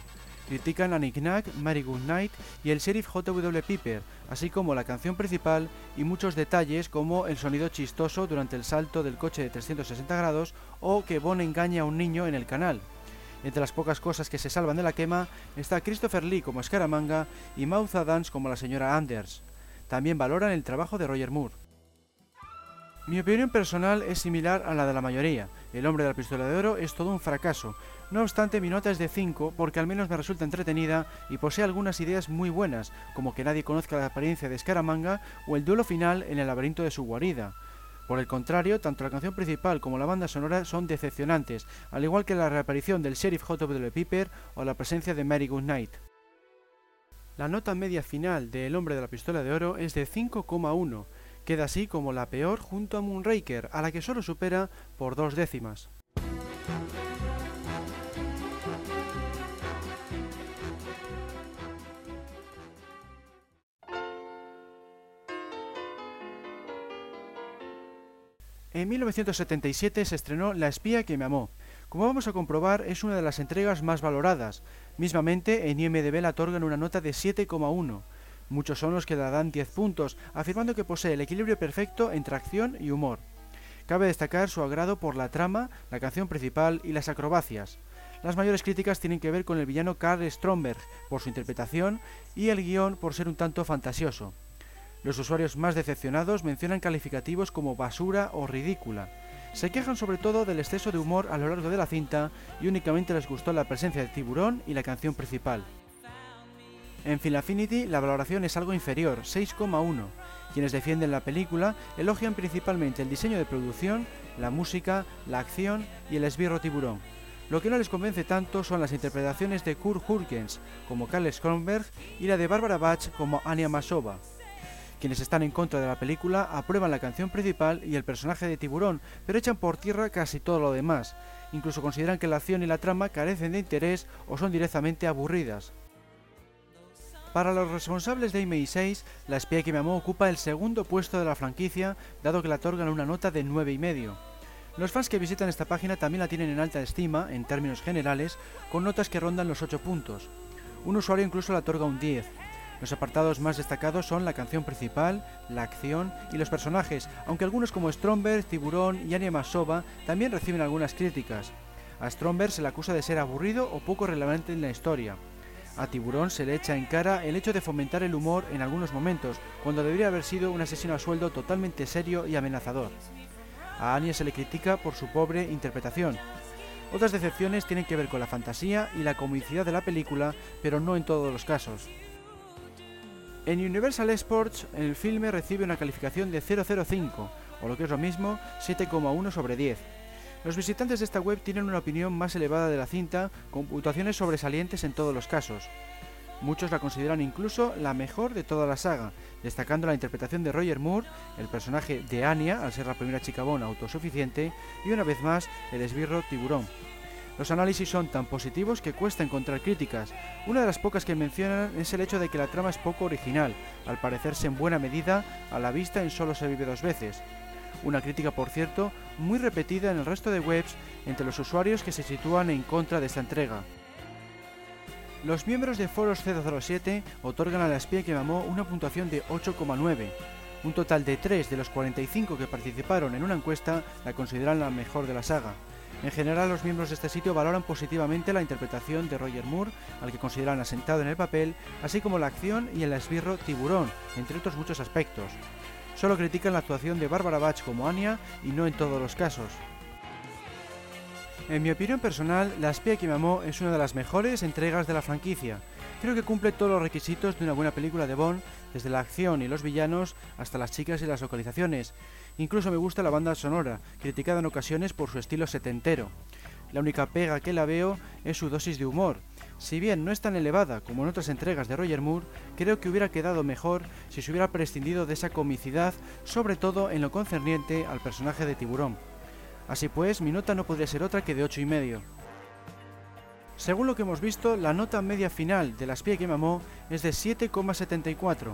Critican a Nick Knack, Mary Goodnight y el sheriff J.W. Piper, así como la canción principal y muchos detalles como el sonido chistoso durante el salto del coche de 360 grados o que Bond engaña a un niño en el canal. Entre las pocas cosas que se salvan de la quema está Christopher Lee como Scaramanga y Mouth Adams como la señora Anders. También valoran el trabajo de Roger Moore. Mi opinión personal es similar a la de la mayoría. El hombre de la pistola de oro es todo un fracaso. No obstante, mi nota es de 5 porque al menos me resulta entretenida y posee algunas ideas muy buenas, como que nadie conozca la apariencia de Scaramanga o el duelo final en el laberinto de su guarida. Por el contrario, tanto la canción principal como la banda sonora son decepcionantes, al igual que la reaparición del sheriff J.W. Piper o la presencia de Mary Goodnight. La nota media final de El hombre de la pistola de oro es de 5,1, Queda así como la peor junto a Moonraker, a la que solo supera por dos décimas. En 1977 se estrenó La espía que me amó. Como vamos a comprobar, es una de las entregas más valoradas. Mismamente, en IMDB la otorgan una nota de 7,1. Muchos son los que dan 10 puntos, afirmando que posee el equilibrio perfecto entre acción y humor. Cabe destacar su agrado por la trama, la canción principal y las acrobacias. Las mayores críticas tienen que ver con el villano Karl Stromberg por su interpretación y el guion por ser un tanto fantasioso. Los usuarios más decepcionados mencionan calificativos como basura o ridícula. Se quejan sobre todo del exceso de humor a lo largo de la cinta y únicamente les gustó la presencia de tiburón y la canción principal. En Film Affinity la valoración es algo inferior, 6,1. Quienes defienden la película elogian principalmente el diseño de producción, la música, la acción y el esbirro tiburón. Lo que no les convence tanto son las interpretaciones de Kurt Hurkens como Karl Kronberg y la de Barbara Bach como Anya Masova. Quienes están en contra de la película aprueban la canción principal y el personaje de tiburón, pero echan por tierra casi todo lo demás. Incluso consideran que la acción y la trama carecen de interés o son directamente aburridas. Para los responsables de MI6, La espía que me amó ocupa el segundo puesto de la franquicia, dado que la otorgan una nota de 9,5. Los fans que visitan esta página también la tienen en alta estima, en términos generales, con notas que rondan los 8 puntos. Un usuario incluso la otorga un 10. Los apartados más destacados son la canción principal, la acción y los personajes, aunque algunos como Stromberg, Tiburón y Anya Masova también reciben algunas críticas. A Stromberg se le acusa de ser aburrido o poco relevante en la historia. A Tiburón se le echa en cara el hecho de fomentar el humor en algunos momentos, cuando debería haber sido un asesino a sueldo totalmente serio y amenazador. A Anya se le critica por su pobre interpretación. Otras decepciones tienen que ver con la fantasía y la comicidad de la película, pero no en todos los casos. En Universal Sports, el filme recibe una calificación de 005, o lo que es lo mismo, 7,1 sobre 10 los visitantes de esta web tienen una opinión más elevada de la cinta, con puntuaciones sobresalientes en todos los casos. Muchos la consideran incluso la mejor de toda la saga, destacando la interpretación de Roger Moore, el personaje de Anya, al ser la primera chica bona autosuficiente, y una vez más el esbirro tiburón. Los análisis son tan positivos que cuesta encontrar críticas. Una de las pocas que mencionan es el hecho de que la trama es poco original, al parecerse en buena medida a la vista en solo se vive dos veces. Una crítica, por cierto, muy repetida en el resto de webs entre los usuarios que se sitúan en contra de esta entrega. Los miembros de Foros 007 otorgan a la espía que mamó una puntuación de 8,9. Un total de 3 de los 45 que participaron en una encuesta la consideran la mejor de la saga. En general, los miembros de este sitio valoran positivamente la interpretación de Roger Moore, al que consideran asentado en el papel, así como la acción y el esbirro tiburón, entre otros muchos aspectos. Solo critican la actuación de Barbara Bach como Anya y no en todos los casos. En mi opinión personal, La espía que me amó es una de las mejores entregas de la franquicia. Creo que cumple todos los requisitos de una buena película de Bond, desde la acción y los villanos hasta las chicas y las localizaciones. Incluso me gusta la banda sonora, criticada en ocasiones por su estilo setentero. La única pega que la veo es su dosis de humor. Si bien no es tan elevada como en otras entregas de Roger Moore, creo que hubiera quedado mejor si se hubiera prescindido de esa comicidad, sobre todo en lo concerniente al personaje de Tiburón. Así pues, mi nota no podría ser otra que de 8,5. y medio. Según lo que hemos visto, la nota media final de la espía que mamó es de 7,74.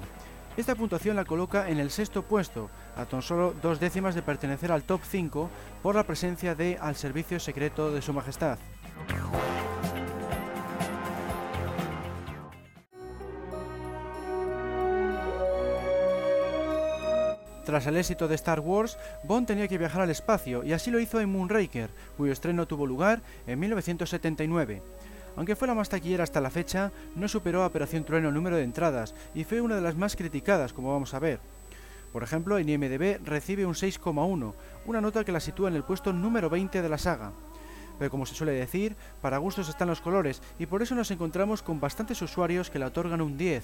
Esta puntuación la coloca en el sexto puesto, a tan solo dos décimas de pertenecer al top 5 por la presencia de Al Servicio Secreto de Su Majestad. Tras el éxito de Star Wars, Bond tenía que viajar al espacio y así lo hizo en Moonraker, cuyo estreno tuvo lugar en 1979. Aunque fue la más taquillera hasta la fecha, no superó a Operación Trueno el número de entradas y fue una de las más criticadas, como vamos a ver. Por ejemplo, en IMDB recibe un 6,1, una nota que la sitúa en el puesto número 20 de la saga. Pero como se suele decir, para gustos están los colores y por eso nos encontramos con bastantes usuarios que le otorgan un 10,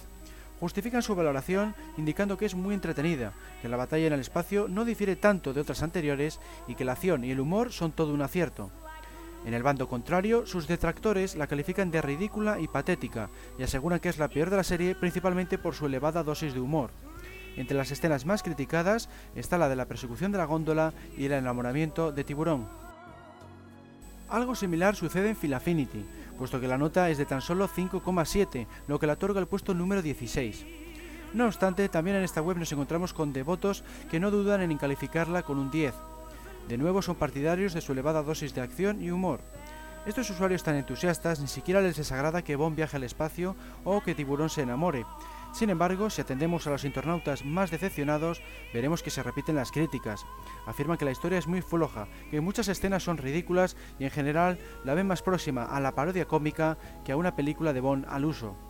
justifican su valoración indicando que es muy entretenida, que la batalla en el espacio no difiere tanto de otras anteriores y que la acción y el humor son todo un acierto. En el bando contrario, sus detractores la califican de ridícula y patética y aseguran que es la peor de la serie principalmente por su elevada dosis de humor. Entre las escenas más criticadas está la de la persecución de la góndola y el enamoramiento de tiburón. Algo similar sucede en Filafinity, puesto que la nota es de tan solo 5,7, lo que le otorga el puesto número 16. No obstante, también en esta web nos encontramos con devotos que no dudan en calificarla con un 10. De nuevo son partidarios de su elevada dosis de acción y humor. Estos usuarios tan entusiastas ni siquiera les desagrada que Bond viaje al espacio o que Tiburón se enamore, sin embargo, si atendemos a los internautas más decepcionados, veremos que se repiten las críticas. Afirman que la historia es muy floja, que muchas escenas son ridículas y en general la ven más próxima a la parodia cómica que a una película de Bond al uso.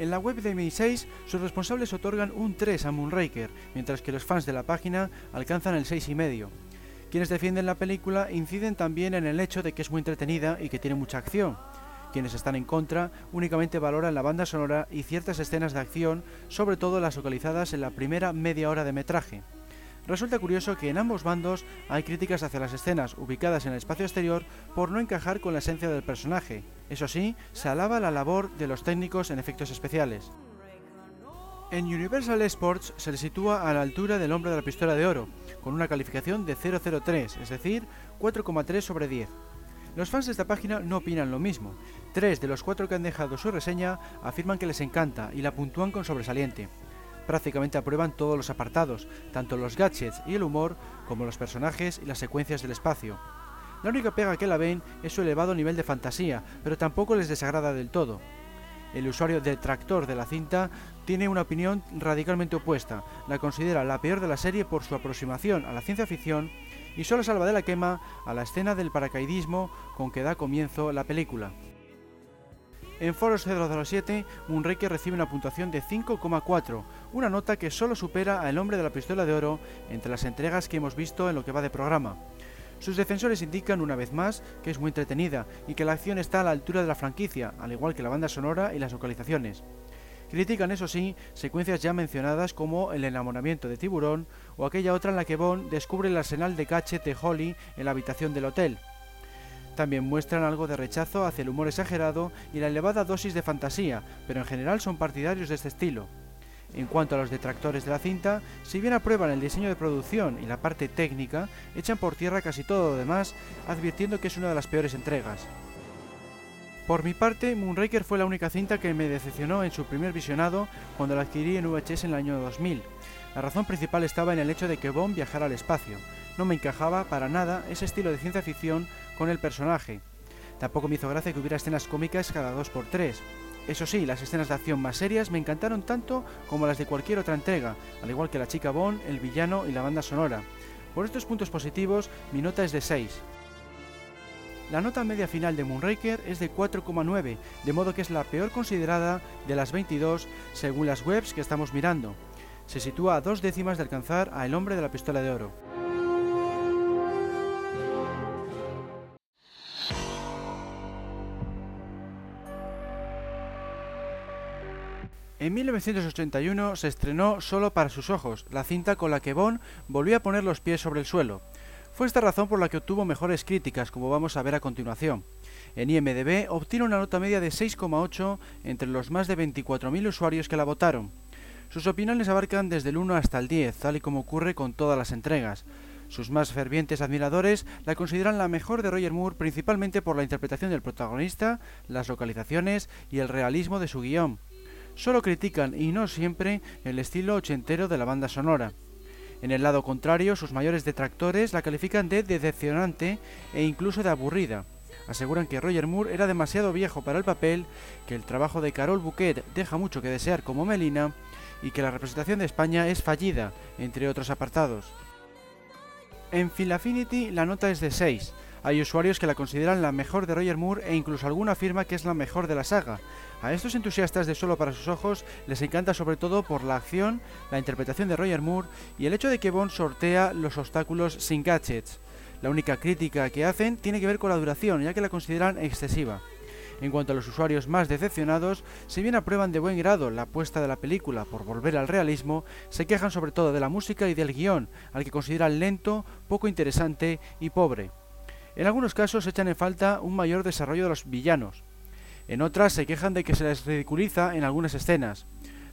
En la web de Mi6, sus responsables otorgan un 3 a Moonraker, mientras que los fans de la página alcanzan el 6,5. Quienes defienden la película inciden también en el hecho de que es muy entretenida y que tiene mucha acción. Quienes están en contra únicamente valoran la banda sonora y ciertas escenas de acción, sobre todo las localizadas en la primera media hora de metraje. Resulta curioso que en ambos bandos hay críticas hacia las escenas ubicadas en el espacio exterior por no encajar con la esencia del personaje. Eso sí, se alaba la labor de los técnicos en efectos especiales. En Universal Sports se le sitúa a la altura del hombre de la pistola de oro, con una calificación de 003, es decir, 4,3 sobre 10. Los fans de esta página no opinan lo mismo. Tres de los cuatro que han dejado su reseña afirman que les encanta y la puntúan con sobresaliente. Prácticamente aprueban todos los apartados, tanto los gadgets y el humor como los personajes y las secuencias del espacio. La única pega que la ven es su elevado nivel de fantasía, pero tampoco les desagrada del todo. El usuario detractor de la cinta tiene una opinión radicalmente opuesta, la considera la peor de la serie por su aproximación a la ciencia ficción y solo salva de la quema a la escena del paracaidismo con que da comienzo la película. En Foros 007, Moonraker recibe una puntuación de 5,4, una nota que solo supera a El hombre de la pistola de oro entre las entregas que hemos visto en lo que va de programa. Sus defensores indican una vez más que es muy entretenida y que la acción está a la altura de la franquicia, al igual que la banda sonora y las localizaciones. Critican, eso sí, secuencias ya mencionadas como el enamoramiento de Tiburón o aquella otra en la que Bond descubre el arsenal de cachet de Holly en la habitación del hotel. También muestran algo de rechazo hacia el humor exagerado y la elevada dosis de fantasía, pero en general son partidarios de este estilo. En cuanto a los detractores de la cinta, si bien aprueban el diseño de producción y la parte técnica, echan por tierra casi todo lo demás, advirtiendo que es una de las peores entregas. Por mi parte, Moonraker fue la única cinta que me decepcionó en su primer visionado cuando la adquirí en VHS en el año 2000. La razón principal estaba en el hecho de que Bond viajara al espacio. No me encajaba para nada ese estilo de ciencia ficción con el personaje. Tampoco me hizo gracia que hubiera escenas cómicas cada 2x3. Eso sí, las escenas de acción más serias me encantaron tanto como las de cualquier otra entrega, al igual que la chica Bond, el villano y la banda sonora. Por estos puntos positivos, mi nota es de 6. La nota media final de Moonraker es de 4,9, de modo que es la peor considerada de las 22 según las webs que estamos mirando. Se sitúa a dos décimas de alcanzar a El hombre de la pistola de oro. En 1981 se estrenó Solo para sus ojos, la cinta con la que Bond volvió a poner los pies sobre el suelo. Fue esta razón por la que obtuvo mejores críticas, como vamos a ver a continuación. En IMDB obtiene una nota media de 6,8 entre los más de 24.000 usuarios que la votaron. Sus opiniones abarcan desde el 1 hasta el 10, tal y como ocurre con todas las entregas. Sus más fervientes admiradores la consideran la mejor de Roger Moore principalmente por la interpretación del protagonista, las localizaciones y el realismo de su guion solo critican, y no siempre, el estilo ochentero de la banda sonora. En el lado contrario, sus mayores detractores la califican de decepcionante e incluso de aburrida. Aseguran que Roger Moore era demasiado viejo para el papel, que el trabajo de Carol Bouquet deja mucho que desear como Melina y que la representación de España es fallida, entre otros apartados. En Philaffinity la nota es de 6. Hay usuarios que la consideran la mejor de Roger Moore e incluso alguno afirma que es la mejor de la saga, a estos entusiastas de Solo para sus ojos les encanta sobre todo por la acción, la interpretación de Roger Moore y el hecho de que Bond sortea los obstáculos sin gadgets. La única crítica que hacen tiene que ver con la duración, ya que la consideran excesiva. En cuanto a los usuarios más decepcionados, si bien aprueban de buen grado la apuesta de la película por volver al realismo, se quejan sobre todo de la música y del guion, al que consideran lento, poco interesante y pobre. En algunos casos echan en falta un mayor desarrollo de los villanos, en otras se quejan de que se les ridiculiza en algunas escenas.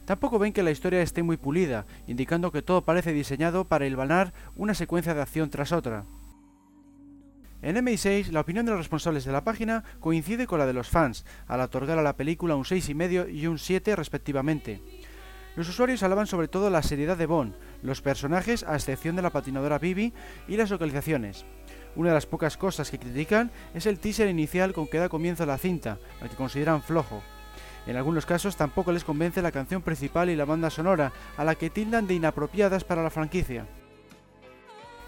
Tampoco ven que la historia esté muy pulida, indicando que todo parece diseñado para hilvanar una secuencia de acción tras otra. En MI6, la opinión de los responsables de la página coincide con la de los fans, al otorgar a la película un 6,5 y un 7 respectivamente. Los usuarios alaban sobre todo la seriedad de Bond, los personajes a excepción de la patinadora Bibi y las localizaciones. Una de las pocas cosas que critican es el teaser inicial con que da comienzo la cinta, al que consideran flojo. En algunos casos tampoco les convence la canción principal y la banda sonora, a la que tildan de inapropiadas para la franquicia.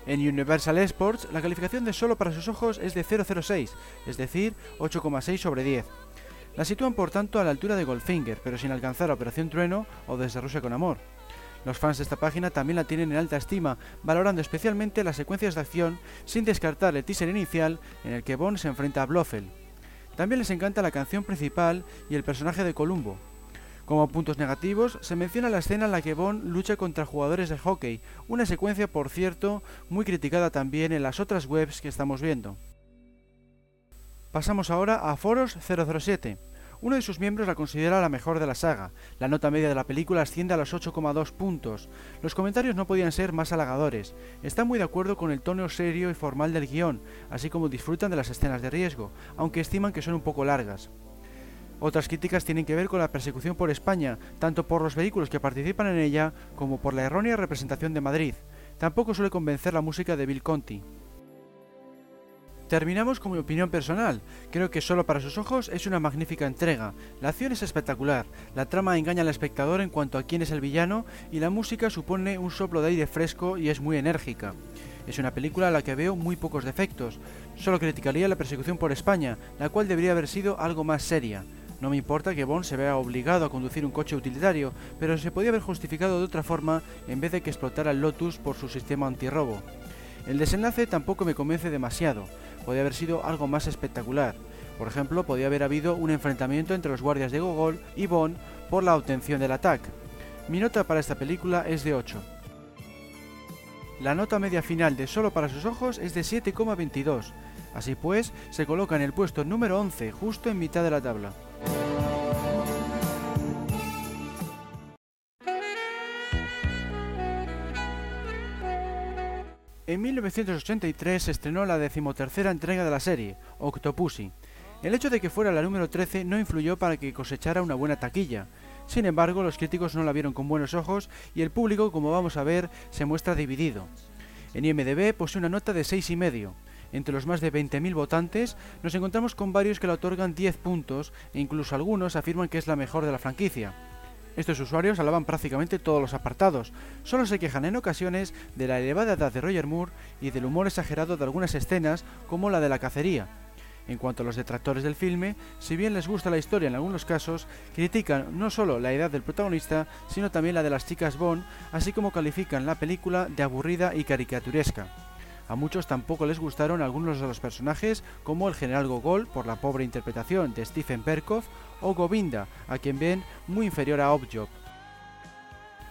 En Universal Sports, la calificación de solo para sus ojos es de 006, es decir, 8,6 sobre 10. La sitúan por tanto a la altura de Goldfinger, pero sin alcanzar a Operación Trueno o Desde Rusia con Amor. Los fans de esta página también la tienen en alta estima, valorando especialmente las secuencias de acción, sin descartar el teaser inicial en el que Bond se enfrenta a Blofeld. También les encanta la canción principal y el personaje de Columbo. Como puntos negativos, se menciona la escena en la que Bond lucha contra jugadores de hockey, una secuencia, por cierto, muy criticada también en las otras webs que estamos viendo. Pasamos ahora a Foros 007. Uno de sus miembros la considera la mejor de la saga. La nota media de la película asciende a los 8,2 puntos. Los comentarios no podían ser más halagadores. Están muy de acuerdo con el tono serio y formal del guion, así como disfrutan de las escenas de riesgo, aunque estiman que son un poco largas. Otras críticas tienen que ver con la persecución por España, tanto por los vehículos que participan en ella como por la errónea representación de Madrid. Tampoco suele convencer la música de Bill Conti. Terminamos con mi opinión personal. Creo que solo para sus ojos es una magnífica entrega. La acción es espectacular, la trama engaña al espectador en cuanto a quién es el villano y la música supone un soplo de aire fresco y es muy enérgica. Es una película a la que veo muy pocos defectos. Solo criticaría la persecución por España, la cual debería haber sido algo más seria. No me importa que Bond se vea obligado a conducir un coche utilitario, pero se podía haber justificado de otra forma en vez de que explotara el Lotus por su sistema antirrobo. El desenlace tampoco me convence demasiado podía haber sido algo más espectacular. Por ejemplo, podía haber habido un enfrentamiento entre los guardias de Gogol y Bond por la obtención del ataque. Mi nota para esta película es de 8. La nota media final de Solo para sus ojos es de 7,22. Así pues, se coloca en el puesto número 11, justo en mitad de la tabla. En 1983 se estrenó la decimotercera entrega de la serie, Octopussy. El hecho de que fuera la número 13 no influyó para que cosechara una buena taquilla. Sin embargo, los críticos no la vieron con buenos ojos y el público, como vamos a ver, se muestra dividido. En IMDB posee una nota de 6,5. Entre los más de 20.000 votantes, nos encontramos con varios que la otorgan 10 puntos e incluso algunos afirman que es la mejor de la franquicia. Estos usuarios alaban prácticamente todos los apartados, solo se quejan en ocasiones de la elevada edad de Roger Moore y del humor exagerado de algunas escenas como la de la cacería. En cuanto a los detractores del filme, si bien les gusta la historia en algunos casos, critican no solo la edad del protagonista, sino también la de las chicas Bond, así como califican la película de aburrida y caricaturesca. A muchos tampoco les gustaron algunos de los personajes, como el general Gogol, por la pobre interpretación de Stephen Perkov, o Govinda, a quien ven muy inferior a Objob.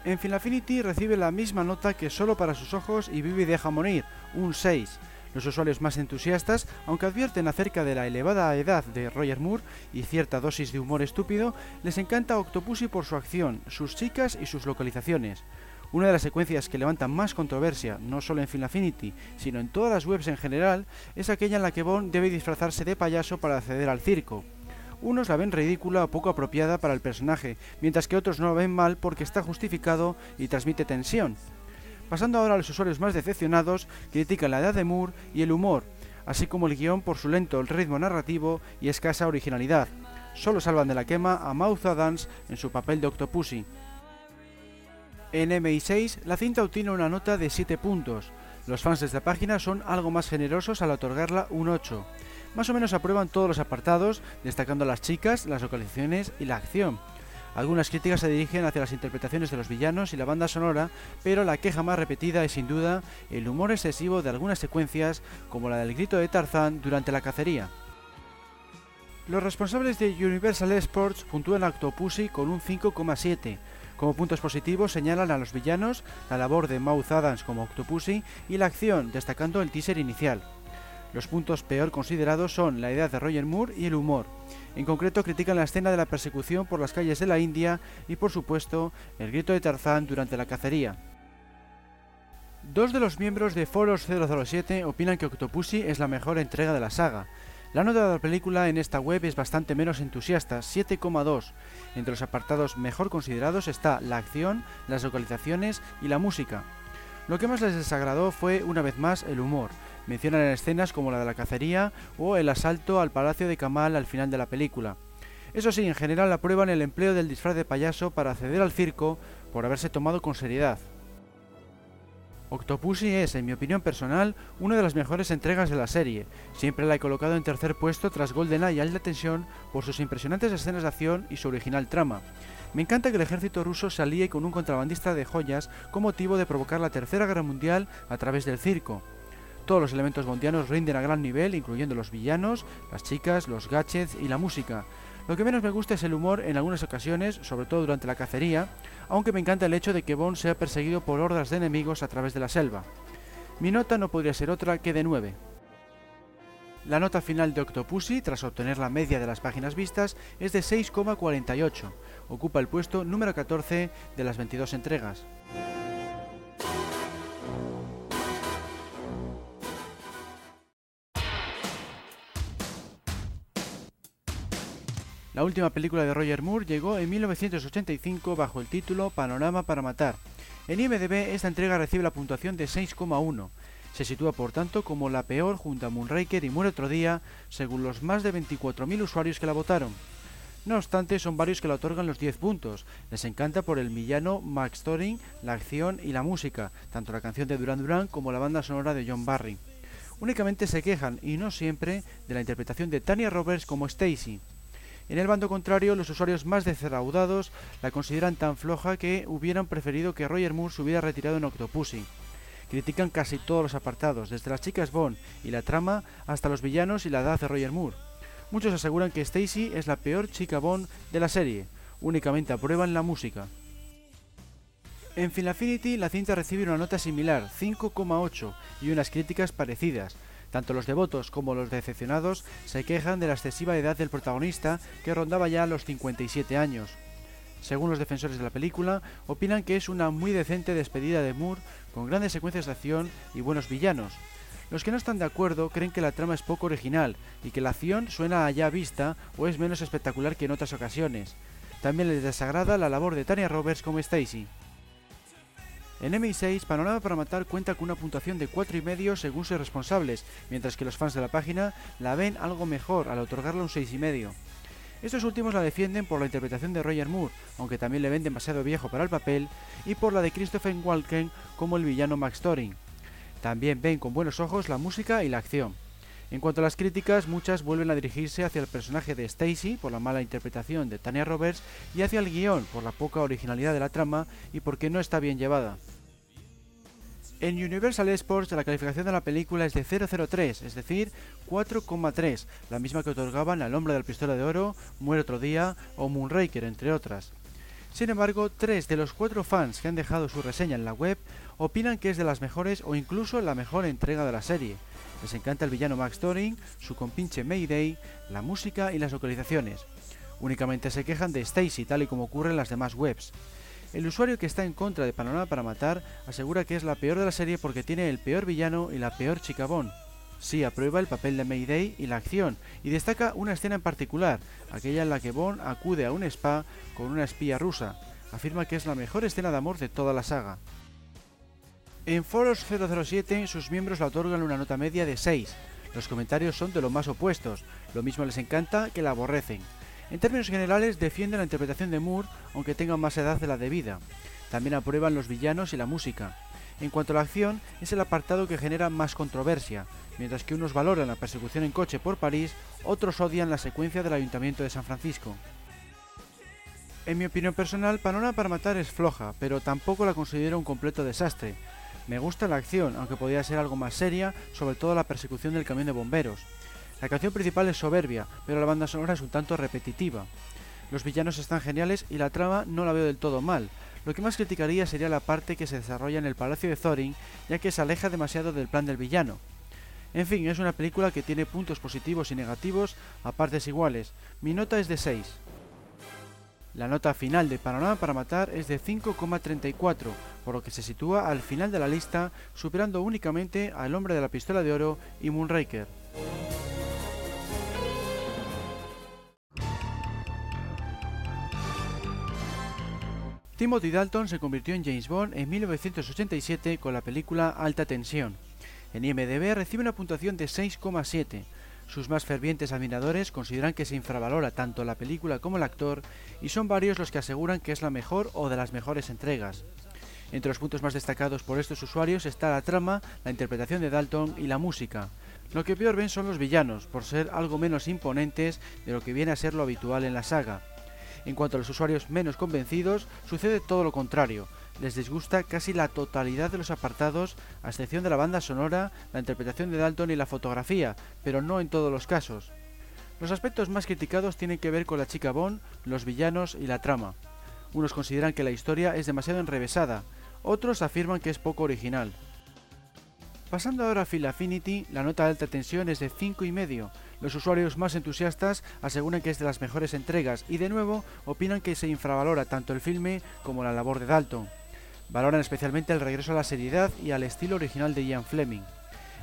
En Final recibe la misma nota que solo para sus ojos y vive y deja morir, un 6. Los usuarios más entusiastas, aunque advierten acerca de la elevada edad de Roger Moore y cierta dosis de humor estúpido, les encanta Octopussy por su acción, sus chicas y sus localizaciones. Una de las secuencias que levantan más controversia, no solo en Final sino en todas las webs en general, es aquella en la que Bond debe disfrazarse de payaso para acceder al circo. Unos la ven ridícula o poco apropiada para el personaje, mientras que otros no lo ven mal porque está justificado y transmite tensión. Pasando ahora a los usuarios más decepcionados, critican la edad de Moore y el humor, así como el guion por su lento ritmo narrativo y escasa originalidad. Solo salvan de la quema a Mouth Adams en su papel de Octopussy. En MI6, la cinta obtiene una nota de 7 puntos. Los fans de esta página son algo más generosos al otorgarla un 8. Más o menos aprueban todos los apartados, destacando las chicas, las localizaciones y la acción. Algunas críticas se dirigen hacia las interpretaciones de los villanos y la banda sonora, pero la queja más repetida es sin duda el humor excesivo de algunas secuencias, como la del grito de Tarzán durante la cacería. Los responsables de Universal Sports puntúan a Octopussy con un 5,7. Como puntos positivos señalan a los villanos, la labor de Mouth Adams como Octopussy y la acción, destacando el teaser inicial. Los puntos peor considerados son la idea de Roger Moore y el humor. En concreto critican la escena de la persecución por las calles de la India y por supuesto el grito de Tarzán durante la cacería. Dos de los miembros de Foros 007 opinan que Octopussy es la mejor entrega de la saga. La nota de la película en esta web es bastante menos entusiasta, 7,2. Entre los apartados mejor considerados está la acción, las localizaciones y la música. Lo que más les desagradó fue, una vez más, el humor. Mencionan escenas como la de la cacería o el asalto al palacio de Kamal al final de la película. Eso sí, en general aprueban el empleo del disfraz de payaso para acceder al circo por haberse tomado con seriedad. Octopussy es, en mi opinión personal, una de las mejores entregas de la serie. Siempre la he colocado en tercer puesto tras GoldenEye y Alta Tensión por sus impresionantes escenas de acción y su original trama. Me encanta que el ejército ruso se alíe con un contrabandista de joyas con motivo de provocar la Tercera Guerra Mundial a través del circo. Todos los elementos bondianos rinden a gran nivel, incluyendo los villanos, las chicas, los gadgets y la música. Lo que menos me gusta es el humor en algunas ocasiones, sobre todo durante la cacería, aunque me encanta el hecho de que Bond sea perseguido por hordas de enemigos a través de la selva. Mi nota no podría ser otra que de 9. La nota final de Octopussy, tras obtener la media de las páginas vistas, es de 6,48. Ocupa el puesto número 14 de las 22 entregas. La última película de Roger Moore llegó en 1985 bajo el título Panorama para Matar. En IMDb esta entrega recibe la puntuación de 6,1. Se sitúa por tanto como la peor junto a Moonraker y Muere otro día, según los más de 24.000 usuarios que la votaron. No obstante, son varios que la otorgan los 10 puntos. Les encanta por el villano Max Thorin, la acción y la música, tanto la canción de Duran Duran como la banda sonora de John Barry. Únicamente se quejan, y no siempre, de la interpretación de Tanya Roberts como Stacy. En el bando contrario, los usuarios más defraudados la consideran tan floja que hubieran preferido que Roger Moore se hubiera retirado en Octopussy. Critican casi todos los apartados, desde las chicas Bond y la trama hasta los villanos y la edad de Roger Moore. Muchos aseguran que Stacy es la peor chica Bond de la serie, únicamente aprueban la música. En Final la cinta recibe una nota similar, 5,8, y unas críticas parecidas, tanto los devotos como los decepcionados se quejan de la excesiva edad del protagonista, que rondaba ya los 57 años. Según los defensores de la película, opinan que es una muy decente despedida de Moore, con grandes secuencias de acción y buenos villanos. Los que no están de acuerdo creen que la trama es poco original y que la acción suena a ya vista o es menos espectacular que en otras ocasiones. También les desagrada la labor de Tanya Roberts como Stacy. En MI6, Panorama para Matar cuenta con una puntuación de 4,5 según sus responsables, mientras que los fans de la página la ven algo mejor al otorgarle un 6,5. Estos últimos la defienden por la interpretación de Roger Moore, aunque también le ven demasiado viejo para el papel, y por la de Christopher Walken como el villano Max Thorin. También ven con buenos ojos la música y la acción. En cuanto a las críticas, muchas vuelven a dirigirse hacia el personaje de Stacy por la mala interpretación de Tanya Roberts y hacia el guion por la poca originalidad de la trama y porque no está bien llevada. En Universal Sports la calificación de la película es de 003, es decir, 4,3, la misma que otorgaban al Hombre del Pistola de Oro, Muere otro día o Moonraker, entre otras. Sin embargo, tres de los cuatro fans que han dejado su reseña en la web opinan que es de las mejores o incluso la mejor entrega de la serie. Les encanta el villano Max Thorin, su compinche Mayday, la música y las localizaciones. Únicamente se quejan de Stacy, tal y como ocurre en las demás webs. El usuario que está en contra de Panorama para Matar asegura que es la peor de la serie porque tiene el peor villano y la peor chicabón. Sí aprueba el papel de Mayday y la acción, y destaca una escena en particular, aquella en la que Bond acude a un spa con una espía rusa. Afirma que es la mejor escena de amor de toda la saga. En Foros 007 sus miembros la otorgan una nota media de 6. Los comentarios son de lo más opuestos, lo mismo les encanta que la aborrecen. En términos generales defienden la interpretación de Moore, aunque tenga más edad de la debida. También aprueban los villanos y la música. En cuanto a la acción, es el apartado que genera más controversia. Mientras que unos valoran la persecución en coche por París, otros odian la secuencia del Ayuntamiento de San Francisco. En mi opinión personal, Panorama para Matar es floja, pero tampoco la considero un completo desastre. Me gusta la acción, aunque podría ser algo más seria, sobre todo la persecución del camión de bomberos. La canción principal es soberbia, pero la banda sonora es un tanto repetitiva. Los villanos están geniales y la trama no la veo del todo mal. Lo que más criticaría sería la parte que se desarrolla en el Palacio de Thorin, ya que se aleja demasiado del plan del villano. En fin, es una película que tiene puntos positivos y negativos a partes iguales. Mi nota es de 6. La nota final de Panorama para Matar es de 5,34, por lo que se sitúa al final de la lista, superando únicamente al Hombre de la Pistola de Oro y Moonraker. Timothy Dalton se convirtió en James Bond en 1987 con la película Alta Tensión. En IMDb recibe una puntuación de 6,7. Sus más fervientes admiradores consideran que se infravalora tanto la película como el actor y son varios los que aseguran que es la mejor o de las mejores entregas. Entre los puntos más destacados por estos usuarios está la trama, la interpretación de Dalton y la música. Lo que peor ven son los villanos, por ser algo menos imponentes de lo que viene a ser lo habitual en la saga. En cuanto a los usuarios menos convencidos, sucede todo lo contrario. Les disgusta casi la totalidad de los apartados, a excepción de la banda sonora, la interpretación de Dalton y la fotografía, pero no en todos los casos. Los aspectos más criticados tienen que ver con la chica Bond, los villanos y la trama. Unos consideran que la historia es demasiado enrevesada, otros afirman que es poco original. Pasando ahora a Phil Affinity, la nota de alta tensión es de 5,5. Los usuarios más entusiastas aseguran que es de las mejores entregas y de nuevo opinan que se infravalora tanto el filme como la labor de Dalton. Valoran especialmente el regreso a la seriedad y al estilo original de Ian Fleming.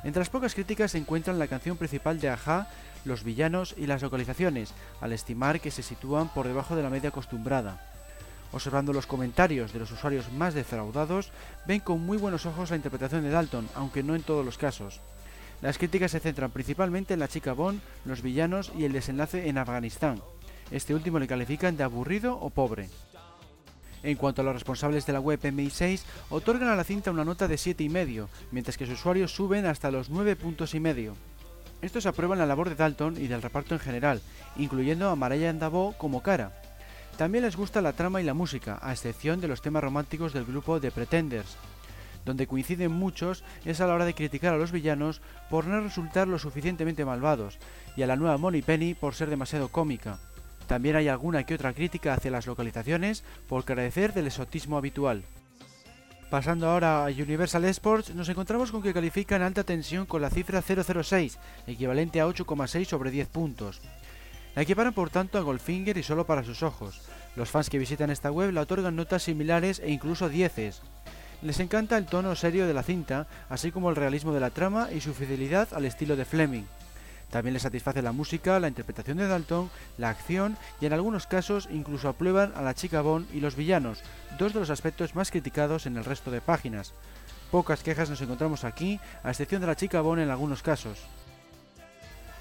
Entre las pocas críticas se encuentran la canción principal de Aja, los villanos y las localizaciones, al estimar que se sitúan por debajo de la media acostumbrada. Observando los comentarios de los usuarios más defraudados, ven con muy buenos ojos la interpretación de Dalton, aunque no en todos los casos. Las críticas se centran principalmente en la chica Bond, los villanos y el desenlace en Afganistán. Este último le califican de aburrido o pobre. En cuanto a los responsables de la web MI6, otorgan a la cinta una nota de 7,5, mientras que sus usuarios suben hasta los 9 puntos y medio. Estos aprueban la labor de Dalton y del reparto en general, incluyendo a Marianne Davo como cara, también les gusta la trama y la música, a excepción de los temas románticos del grupo The Pretenders. Donde coinciden muchos es a la hora de criticar a los villanos por no resultar lo suficientemente malvados, y a la nueva Molly Penny por ser demasiado cómica. También hay alguna que otra crítica hacia las localizaciones por carecer del exotismo habitual. Pasando ahora a Universal Sports, nos encontramos con que califican alta tensión con la cifra 006, equivalente a 8,6 sobre 10 puntos. La equiparan por tanto a Goldfinger y solo para sus ojos. Los fans que visitan esta web la otorgan notas similares e incluso dieces. Les encanta el tono serio de la cinta, así como el realismo de la trama y su fidelidad al estilo de Fleming. También les satisface la música, la interpretación de Dalton, la acción y en algunos casos incluso aprueban a la chica Bond y los villanos, dos de los aspectos más criticados en el resto de páginas. Pocas quejas nos encontramos aquí, a excepción de la chica Bond en algunos casos.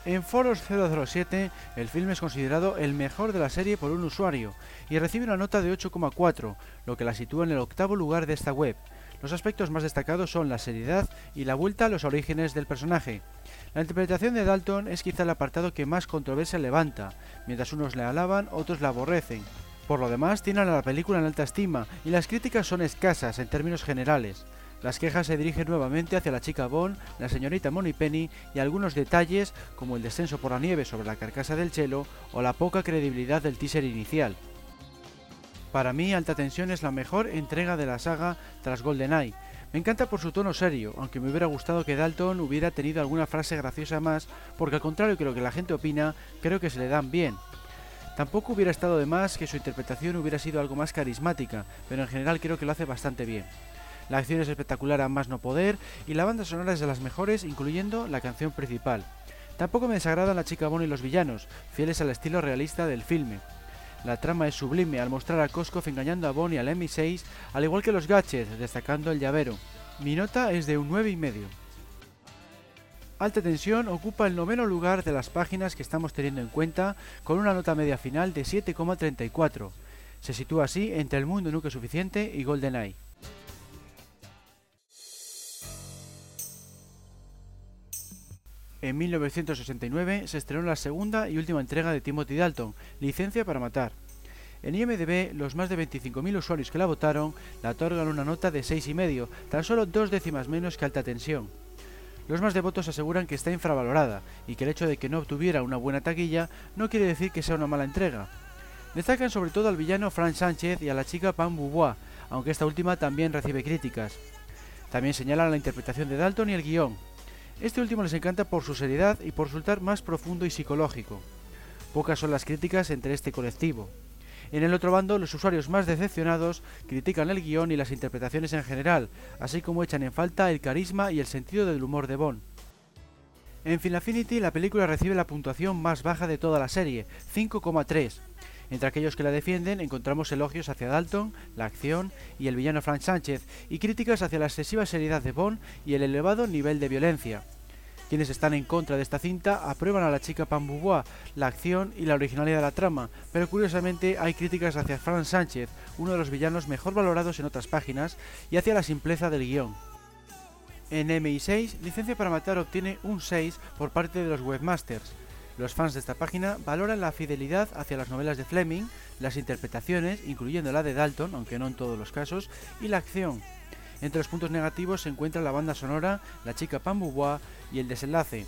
En Foros 007, el film es considerado el mejor de la serie por un usuario y recibe una nota de 8,4, lo que la sitúa en el octavo lugar de esta web. Los aspectos más destacados son la seriedad y la vuelta a los orígenes del personaje. La interpretación de Dalton es quizá el apartado que más controversia levanta, mientras unos le alaban, otros la aborrecen. Por lo demás, tienen a la película en alta estima y las críticas son escasas en términos generales. Las quejas se dirigen nuevamente hacia la chica Bond, la señorita Penny y algunos detalles como el descenso por la nieve sobre la carcasa del chelo o la poca credibilidad del teaser inicial. Para mí, Alta Tensión es la mejor entrega de la saga tras GoldenEye. Me encanta por su tono serio, aunque me hubiera gustado que Dalton hubiera tenido alguna frase graciosa más, porque al contrario que lo que la gente opina, creo que se le dan bien. Tampoco hubiera estado de más que su interpretación hubiera sido algo más carismática, pero en general creo que lo hace bastante bien. La acción es espectacular a más no poder y la banda sonora es de las mejores, incluyendo la canción principal. Tampoco me desagradan la chica Bonnie y los villanos, fieles al estilo realista del filme. La trama es sublime al mostrar a Koskov engañando a Bonnie al M6, al igual que los gadgets, destacando el llavero. Mi nota es de un 9,5. Alta Tensión ocupa el noveno lugar de las páginas que estamos teniendo en cuenta, con una nota media final de 7,34. Se sitúa así entre El Mundo Nunca Suficiente y GoldenEye. En 1969 se estrenó la segunda y última entrega de Timothy Dalton, Licencia para Matar. En IMDB, los más de 25.000 usuarios que la votaron la otorgan una nota de 6,5, tan solo dos décimas menos que Alta Tensión. Los más devotos aseguran que está infravalorada y que el hecho de que no obtuviera una buena taquilla no quiere decir que sea una mala entrega. Destacan sobre todo al villano Frank Sánchez y a la chica Pam Boubois, aunque esta última también recibe críticas. También señalan la interpretación de Dalton y el guion, este último les encanta por su seriedad y por resultar más profundo y psicológico. Pocas son las críticas entre este colectivo. En el otro bando, los usuarios más decepcionados critican el guion y las interpretaciones en general, así como echan en falta el carisma y el sentido del humor de Bond. En Final Affinity, la película recibe la puntuación más baja de toda la serie, 5,3, entre aquellos que la defienden encontramos elogios hacia Dalton, la acción y el villano Frank Sánchez, y críticas hacia la excesiva seriedad de Bond y el elevado nivel de violencia. Quienes están en contra de esta cinta aprueban a la chica Pam Boubois, la acción y la originalidad de la trama, pero curiosamente hay críticas hacia Frank Sánchez, uno de los villanos mejor valorados en otras páginas, y hacia la simpleza del guion. En MI6, Licencia para Matar obtiene un 6 por parte de los webmasters, los fans de esta página valoran la fidelidad hacia las novelas de Fleming, las interpretaciones, incluyendo la de Dalton, aunque no en todos los casos, y la acción. Entre los puntos negativos se encuentra la banda sonora, la chica Pam y el desenlace.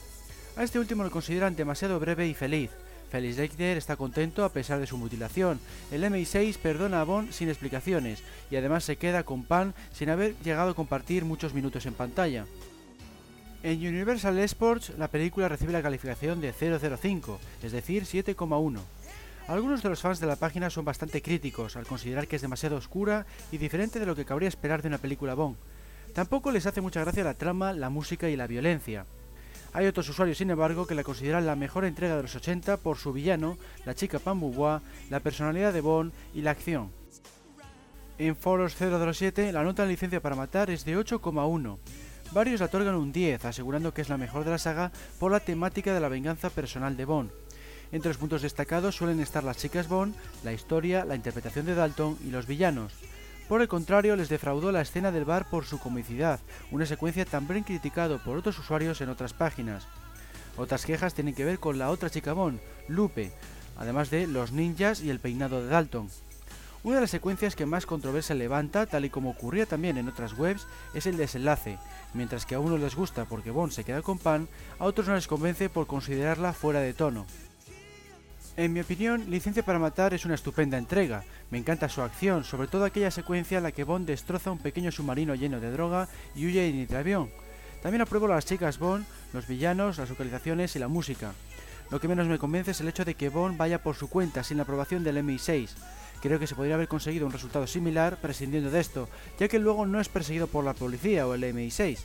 A este último lo consideran demasiado breve y feliz. Felix Leiter está contento a pesar de su mutilación. El MI6 perdona a Bond sin explicaciones y además se queda con Pan sin haber llegado a compartir muchos minutos en pantalla. En Universal Sports la película recibe la calificación de 005, es decir, 7,1. Algunos de los fans de la página son bastante críticos al considerar que es demasiado oscura y diferente de lo que cabría esperar de una película Bond. Tampoco les hace mucha gracia la trama, la música y la violencia. Hay otros usuarios, sin embargo, que la consideran la mejor entrega de los 80 por su villano, la chica Pam la personalidad de Bond y la acción. En Foros 007 la nota de licencia para matar es de 8,1. Varios la otorgan un 10, asegurando que es la mejor de la saga por la temática de la venganza personal de Bond. Entre los puntos destacados suelen estar las chicas Bond, la historia, la interpretación de Dalton y los villanos. Por el contrario, les defraudó la escena del bar por su comicidad, una secuencia también criticado por otros usuarios en otras páginas. Otras quejas tienen que ver con la otra chica Bond, Lupe, además de los ninjas y el peinado de Dalton. Una de las secuencias que más controversia levanta, tal y como ocurría también en otras webs, es el desenlace, mientras que a unos les gusta porque Bond se queda con Pan, a otros no les convence por considerarla fuera de tono. En mi opinión, Licencia para Matar es una estupenda entrega. Me encanta su acción, sobre todo aquella secuencia en la que Bond destroza un pequeño submarino lleno de droga y huye en el avión. También apruebo las chicas Bond, los villanos, las localizaciones y la música. Lo que menos me convence es el hecho de que Bond vaya por su cuenta sin la aprobación del MI6. Creo que se podría haber conseguido un resultado similar prescindiendo de esto, ya que luego no es perseguido por la policía o el MI6.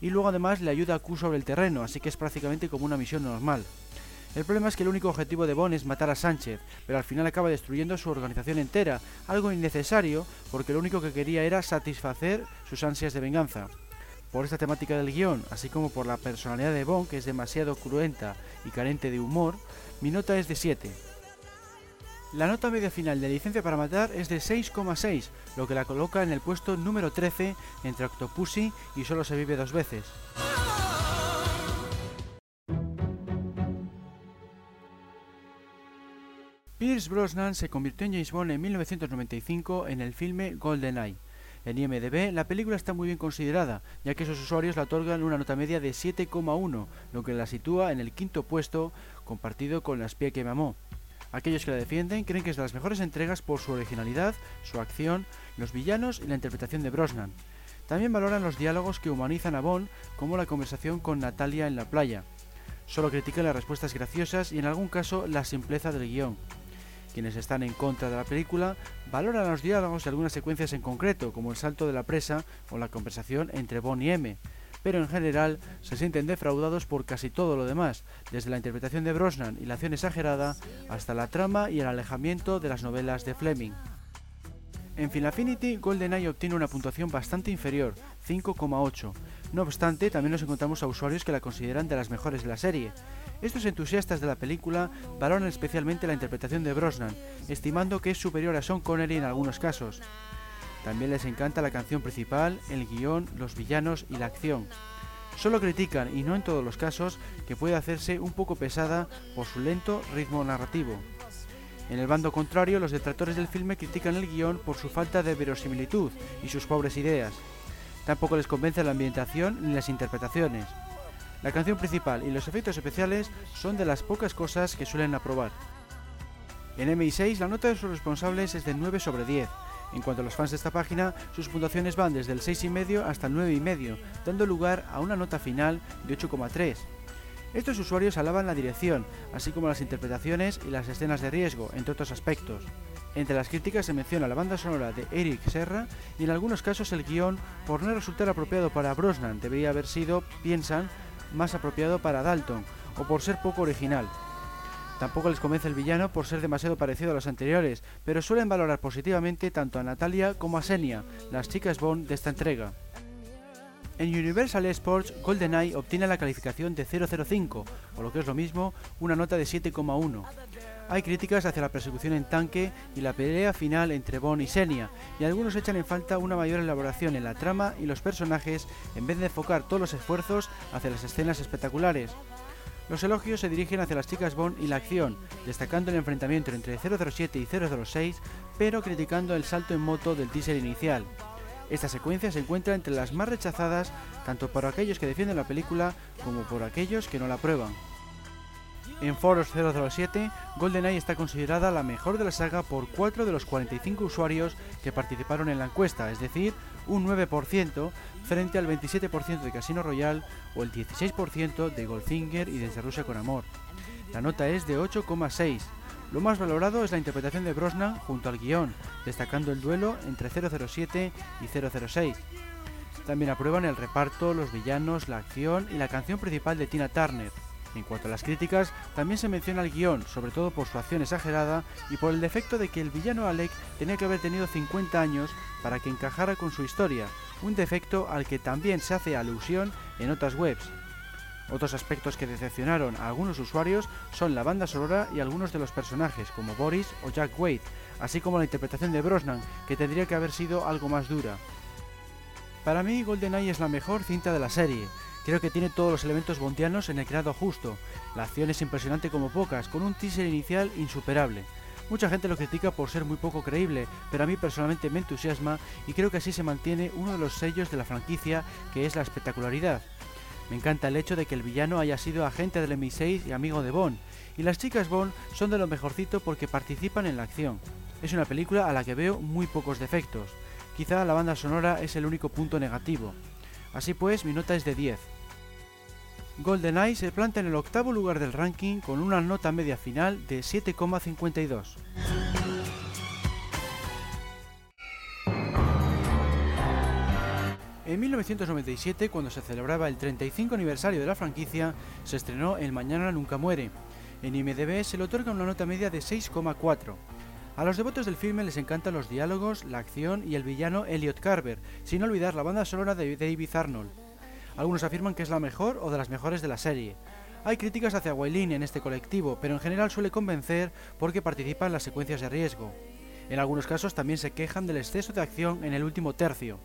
Y luego además le ayuda a Q sobre el terreno, así que es prácticamente como una misión normal. El problema es que el único objetivo de Bond es matar a Sánchez, pero al final acaba destruyendo su organización entera, algo innecesario porque lo único que quería era satisfacer sus ansias de venganza. Por esta temática del guion, así como por la personalidad de Bond, que es demasiado cruenta y carente de humor, mi nota es de 7. La nota media final de licencia para matar es de 6,6, lo que la coloca en el puesto número 13 entre Octopussy y Solo se vive dos veces. Pierce Brosnan se convirtió en James Bond en 1995 en el filme GoldenEye. En IMDB la película está muy bien considerada, ya que sus usuarios la otorgan una nota media de 7,1, lo que la sitúa en el quinto puesto compartido con La espía que me amó. Aquellos que la defienden creen que es de las mejores entregas por su originalidad, su acción, los villanos y la interpretación de Brosnan. También valoran los diálogos que humanizan a Bond, como la conversación con Natalia en la playa. Solo critican las respuestas graciosas y en algún caso la simpleza del guion. Quienes están en contra de la película valoran los diálogos y algunas secuencias en concreto, como el salto de la presa o la conversación entre Bond y M, pero en general se sienten defraudados por casi todo lo demás, desde la interpretación de Brosnan y la acción exagerada hasta la trama y el alejamiento de las novelas de Fleming. En Final Affinity, GoldenEye obtiene una puntuación bastante inferior, 5,8. No obstante, también nos encontramos a usuarios que la consideran de las mejores de la serie, estos entusiastas de la película valoran especialmente la interpretación de Brosnan, estimando que es superior a Sean Connery en algunos casos. También les encanta la canción principal, el guion, los villanos y la acción. Solo critican, y no en todos los casos, que puede hacerse un poco pesada por su lento ritmo narrativo. En el bando contrario, los detractores del filme critican el guion por su falta de verosimilitud y sus pobres ideas. Tampoco les convence la ambientación ni las interpretaciones. La canción principal y los efectos especiales son de las pocas cosas que suelen aprobar. En MI6 la nota de sus responsables es de 9 sobre 10. En cuanto a los fans de esta página, sus puntuaciones van desde el 6,5 hasta el 9,5, dando lugar a una nota final de 8,3. Estos usuarios alaban la dirección, así como las interpretaciones y las escenas de riesgo, entre otros aspectos. Entre las críticas se menciona la banda sonora de Eric Serra y en algunos casos el guion, por no resultar apropiado para Brosnan, debería haber sido, piensan, más apropiado para Dalton, o por ser poco original. Tampoco les convence el villano por ser demasiado parecido a los anteriores, pero suelen valorar positivamente tanto a Natalia como a Senia, las chicas Bond de esta entrega. En Universal Sports, GoldenEye obtiene la calificación de 005, o lo que es lo mismo, una nota de 7,1. Hay críticas hacia la persecución en tanque y la pelea final entre Bond y Senia, y algunos echan en falta una mayor elaboración en la trama y los personajes en vez de enfocar todos los esfuerzos hacia las escenas espectaculares. Los elogios se dirigen hacia las chicas Bond y la acción, destacando el enfrentamiento entre 007 y 006, pero criticando el salto en moto del teaser inicial. Esta secuencia se encuentra entre las más rechazadas tanto por aquellos que defienden la película como por aquellos que no la aprueban. En Foros 007, GoldenEye está considerada la mejor de la saga por 4 de los 45 usuarios que participaron en la encuesta, es decir, un 9% frente al 27% de Casino Royale o el 16% de Goldfinger y Desde Rusia con Amor. La nota es de 8,6. Lo más valorado es la interpretación de Brosnan junto al guion, destacando el duelo entre 007 y 006. También aprueban el reparto, los villanos, la acción y la canción principal de Tina Turner. En cuanto a las críticas, también se menciona el guion, sobre todo por su acción exagerada y por el defecto de que el villano Alec tenía que haber tenido 50 años para que encajara con su historia, un defecto al que también se hace alusión en otras webs. Otros aspectos que decepcionaron a algunos usuarios son la banda sonora y algunos de los personajes, como Boris o Jack Wade, así como la interpretación de Brosnan, que tendría que haber sido algo más dura. Para mí, GoldenEye es la mejor cinta de la serie, Creo que tiene todos los elementos bondianos en el grado justo. La acción es impresionante como pocas, con un teaser inicial insuperable. Mucha gente lo critica por ser muy poco creíble, pero a mí personalmente me entusiasma y creo que así se mantiene uno de los sellos de la franquicia, que es la espectacularidad. Me encanta el hecho de que el villano haya sido agente del MI6 y amigo de Bond, y las chicas Bond son de lo mejorcito porque participan en la acción. Es una película a la que veo muy pocos defectos. Quizá la banda sonora es el único punto negativo. Así pues, mi nota es de 10. GoldenEye se planta en el octavo lugar del ranking con una nota media final de 7,52. En 1997, cuando se celebraba el 35 aniversario de la franquicia, se estrenó El Mañana Nunca Muere. En IMDb se le otorga una nota media de 6,4. A los devotos del filme les encantan los diálogos, la acción y el villano Elliot Carver, sin olvidar la banda sonora de David Arnold. Algunos afirman que es la mejor o de las mejores de la serie. Hay críticas hacia Wailin en este colectivo, pero en general suele convencer porque participa en las secuencias de riesgo. En algunos casos también se quejan del exceso de acción en el último tercio.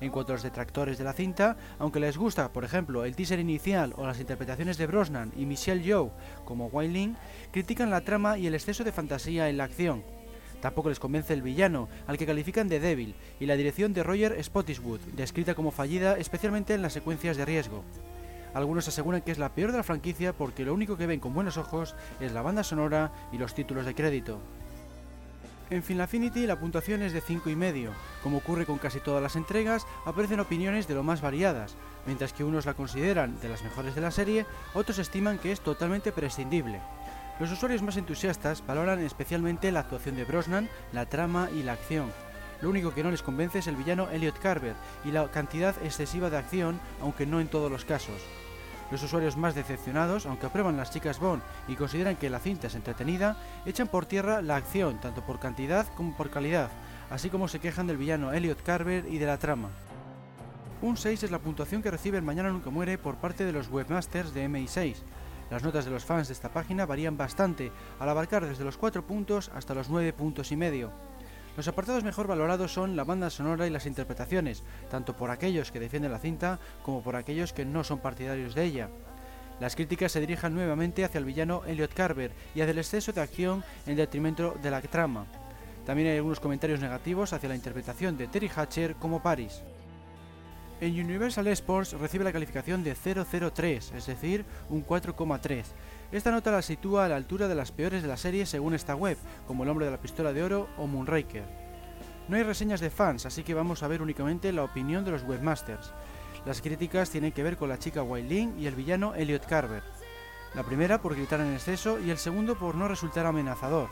En cuanto a los detractores de la cinta, aunque les gusta, por ejemplo, el teaser inicial o las interpretaciones de Brosnan y Michelle Yeoh como Wailin, critican la trama y el exceso de fantasía en la acción. Tampoco les convence el villano, al que califican de débil, y la dirección de Roger Spottiswoode, descrita como fallida especialmente en las secuencias de riesgo. Algunos aseguran que es la peor de la franquicia porque lo único que ven con buenos ojos es la banda sonora y los títulos de crédito. En Final Affinity la puntuación es de 5,5. Como ocurre con casi todas las entregas, aparecen opiniones de lo más variadas, mientras que unos la consideran de las mejores de la serie, otros estiman que es totalmente prescindible. Los usuarios más entusiastas valoran especialmente la actuación de Brosnan, la trama y la acción. Lo único que no les convence es el villano Elliot Carver y la cantidad excesiva de acción, aunque no en todos los casos. Los usuarios más decepcionados, aunque aprueban las chicas Bond y consideran que la cinta es entretenida, echan por tierra la acción, tanto por cantidad como por calidad, así como se quejan del villano Elliot Carver y de la trama. Un 6 es la puntuación que recibe el Mañana Nunca Muere por parte de los webmasters de MI6. Las notas de los fans de esta página varían bastante, al abarcar desde los 4 puntos hasta los 9 puntos y medio. Los apartados mejor valorados son la banda sonora y las interpretaciones, tanto por aquellos que defienden la cinta como por aquellos que no son partidarios de ella. Las críticas se dirijan nuevamente hacia el villano Elliot Carver y hacia el exceso de acción en detrimento de la trama. También hay algunos comentarios negativos hacia la interpretación de Terry Hatcher como Paris. En Universal Sports recibe la calificación de 003, es decir, un 4,3. Esta nota la sitúa a la altura de las peores de la serie según esta web, como El hombre de la pistola de oro o Moonraker. No hay reseñas de fans, así que vamos a ver únicamente la opinión de los webmasters. Las críticas tienen que ver con la chica Wailing y el villano Elliot Carver. La primera por gritar en exceso y el segundo por no resultar amenazador.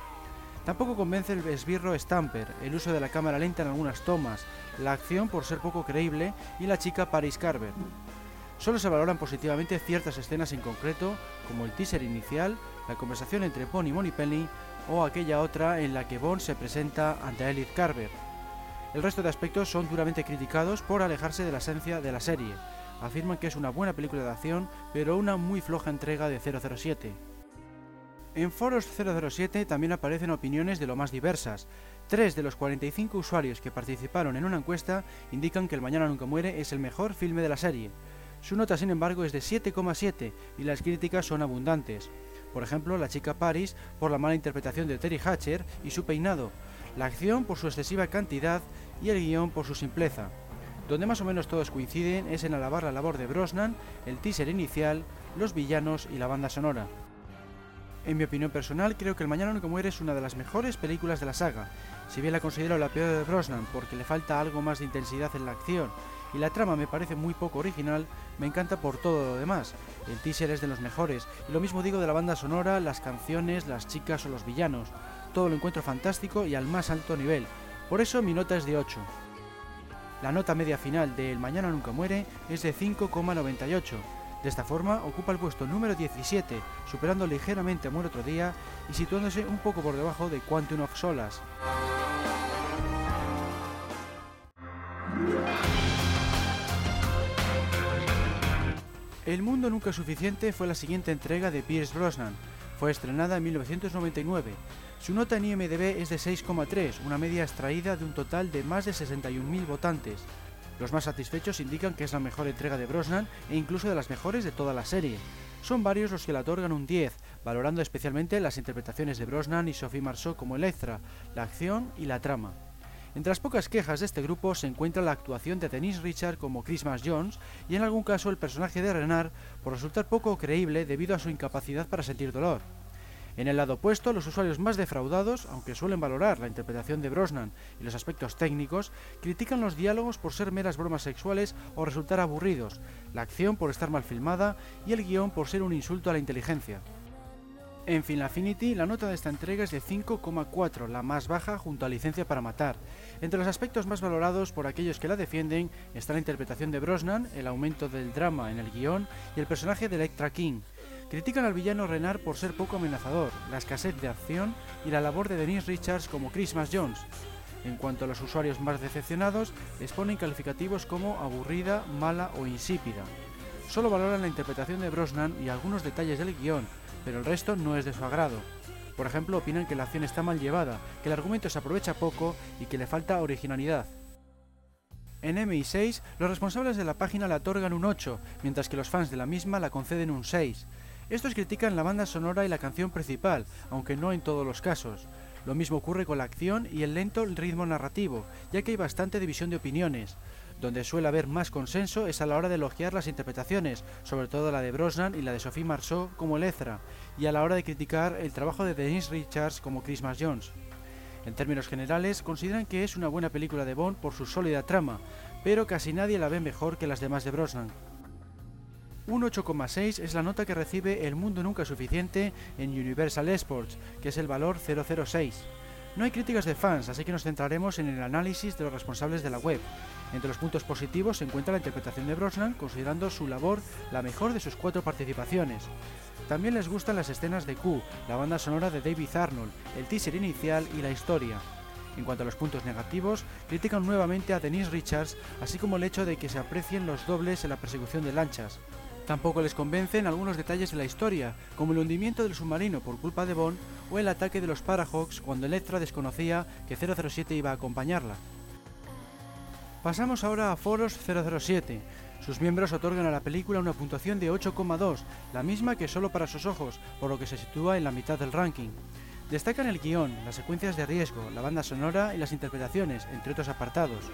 Tampoco convence el esbirro Stamper, el uso de la cámara lenta en algunas tomas, la acción por ser poco creíble y la chica Paris Carver. Solo se valoran positivamente ciertas escenas en concreto, como el teaser inicial, la conversación entre Bond y Moneypenny o aquella otra en la que Bond se presenta ante Elliot Carver. El resto de aspectos son duramente criticados por alejarse de la esencia de la serie. Afirman que es una buena película de acción, pero una muy floja entrega de 007. En Foros 007 también aparecen opiniones de lo más diversas. Tres de los 45 usuarios que participaron en una encuesta indican que El Mañana Nunca Muere es el mejor filme de la serie. Su nota, sin embargo, es de 7,7 y las críticas son abundantes. Por ejemplo, la chica Paris por la mala interpretación de Terry Hatcher y su peinado, la acción por su excesiva cantidad y el guion por su simpleza. Donde más o menos todos coinciden es en alabar la labor de Brosnan, el teaser inicial, los villanos y la banda sonora. En mi opinión personal, creo que El Mañana Nunca Muere es una de las mejores películas de la saga. Si bien la considero la peor de Brosnan porque le falta algo más de intensidad en la acción y la trama me parece muy poco original, me encanta por todo lo demás. El teaser es de los mejores, y lo mismo digo de la banda sonora, las canciones, las chicas o los villanos. Todo lo encuentro fantástico y al más alto nivel. Por eso mi nota es de 8. La nota media final de El Mañana Nunca Muere es de 5,98 de esta forma ocupa el puesto número 17, superando ligeramente a Muere otro día y situándose un poco por debajo de Quantum of Solas. El mundo nunca suficiente fue la siguiente entrega de Pierce Brosnan. Fue estrenada en 1999. Su nota en IMDb es de 6,3, una media extraída de un total de más de 61.000 votantes. Los más satisfechos indican que es la mejor entrega de Brosnan e incluso de las mejores de toda la serie. Son varios los que le otorgan un 10, valorando especialmente las interpretaciones de Brosnan y Sophie Marceau como Electra, la acción y la trama. Entre las pocas quejas de este grupo se encuentra la actuación de Denise Richard como Christmas Jones y en algún caso el personaje de Renard por resultar poco creíble debido a su incapacidad para sentir dolor. En el lado opuesto, los usuarios más defraudados, aunque suelen valorar la interpretación de Brosnan y los aspectos técnicos, critican los diálogos por ser meras bromas sexuales o resultar aburridos, la acción por estar mal filmada y el guion por ser un insulto a la inteligencia. En Final Affinity, la nota de esta entrega es de 5,4, la más baja junto a Licencia para Matar. Entre los aspectos más valorados por aquellos que la defienden está la interpretación de Brosnan, el aumento del drama en el guion y el personaje de Electra King. Critican al villano Renard por ser poco amenazador, la escasez de acción y la labor de Denise Richards como Christmas Jones. En cuanto a los usuarios más decepcionados, les ponen calificativos como aburrida, mala o insípida. Solo valoran la interpretación de Brosnan y algunos detalles del guion, pero el resto no es de su agrado. Por ejemplo, opinan que la acción está mal llevada, que el argumento se aprovecha poco y que le falta originalidad. En MI6, los responsables de la página la otorgan un 8, mientras que los fans de la misma la conceden un 6. Estos critican la banda sonora y la canción principal, aunque no en todos los casos. Lo mismo ocurre con la acción y el lento ritmo narrativo, ya que hay bastante división de opiniones. Donde suele haber más consenso es a la hora de elogiar las interpretaciones, sobre todo la de Brosnan y la de Sophie Marceau como Ezra, y a la hora de criticar el trabajo de Denise Richards como Christmas Jones. En términos generales, consideran que es una buena película de Bond por su sólida trama, pero casi nadie la ve mejor que las demás de Brosnan. Un 8,6 es la nota que recibe El Mundo Nunca Suficiente en Universal Sports, que es el valor 006. No hay críticas de fans, así que nos centraremos en el análisis de los responsables de la web. Entre los puntos positivos se encuentra la interpretación de Brosnan, considerando su labor la mejor de sus cuatro participaciones. También les gustan las escenas de Q, la banda sonora de David Arnold, el teaser inicial y la historia. En cuanto a los puntos negativos, critican nuevamente a Denise Richards, así como el hecho de que se aprecien los dobles en la persecución de lanchas. Tampoco les convencen algunos detalles de la historia, como el hundimiento del submarino por culpa de Bond o el ataque de los Parahawks cuando Electra desconocía que 007 iba a acompañarla. Pasamos ahora a Foros 007. Sus miembros otorgan a la película una puntuación de 8,2, la misma que solo para sus ojos, por lo que se sitúa en la mitad del ranking. Destacan el guion, las secuencias de riesgo, la banda sonora y las interpretaciones, entre otros apartados.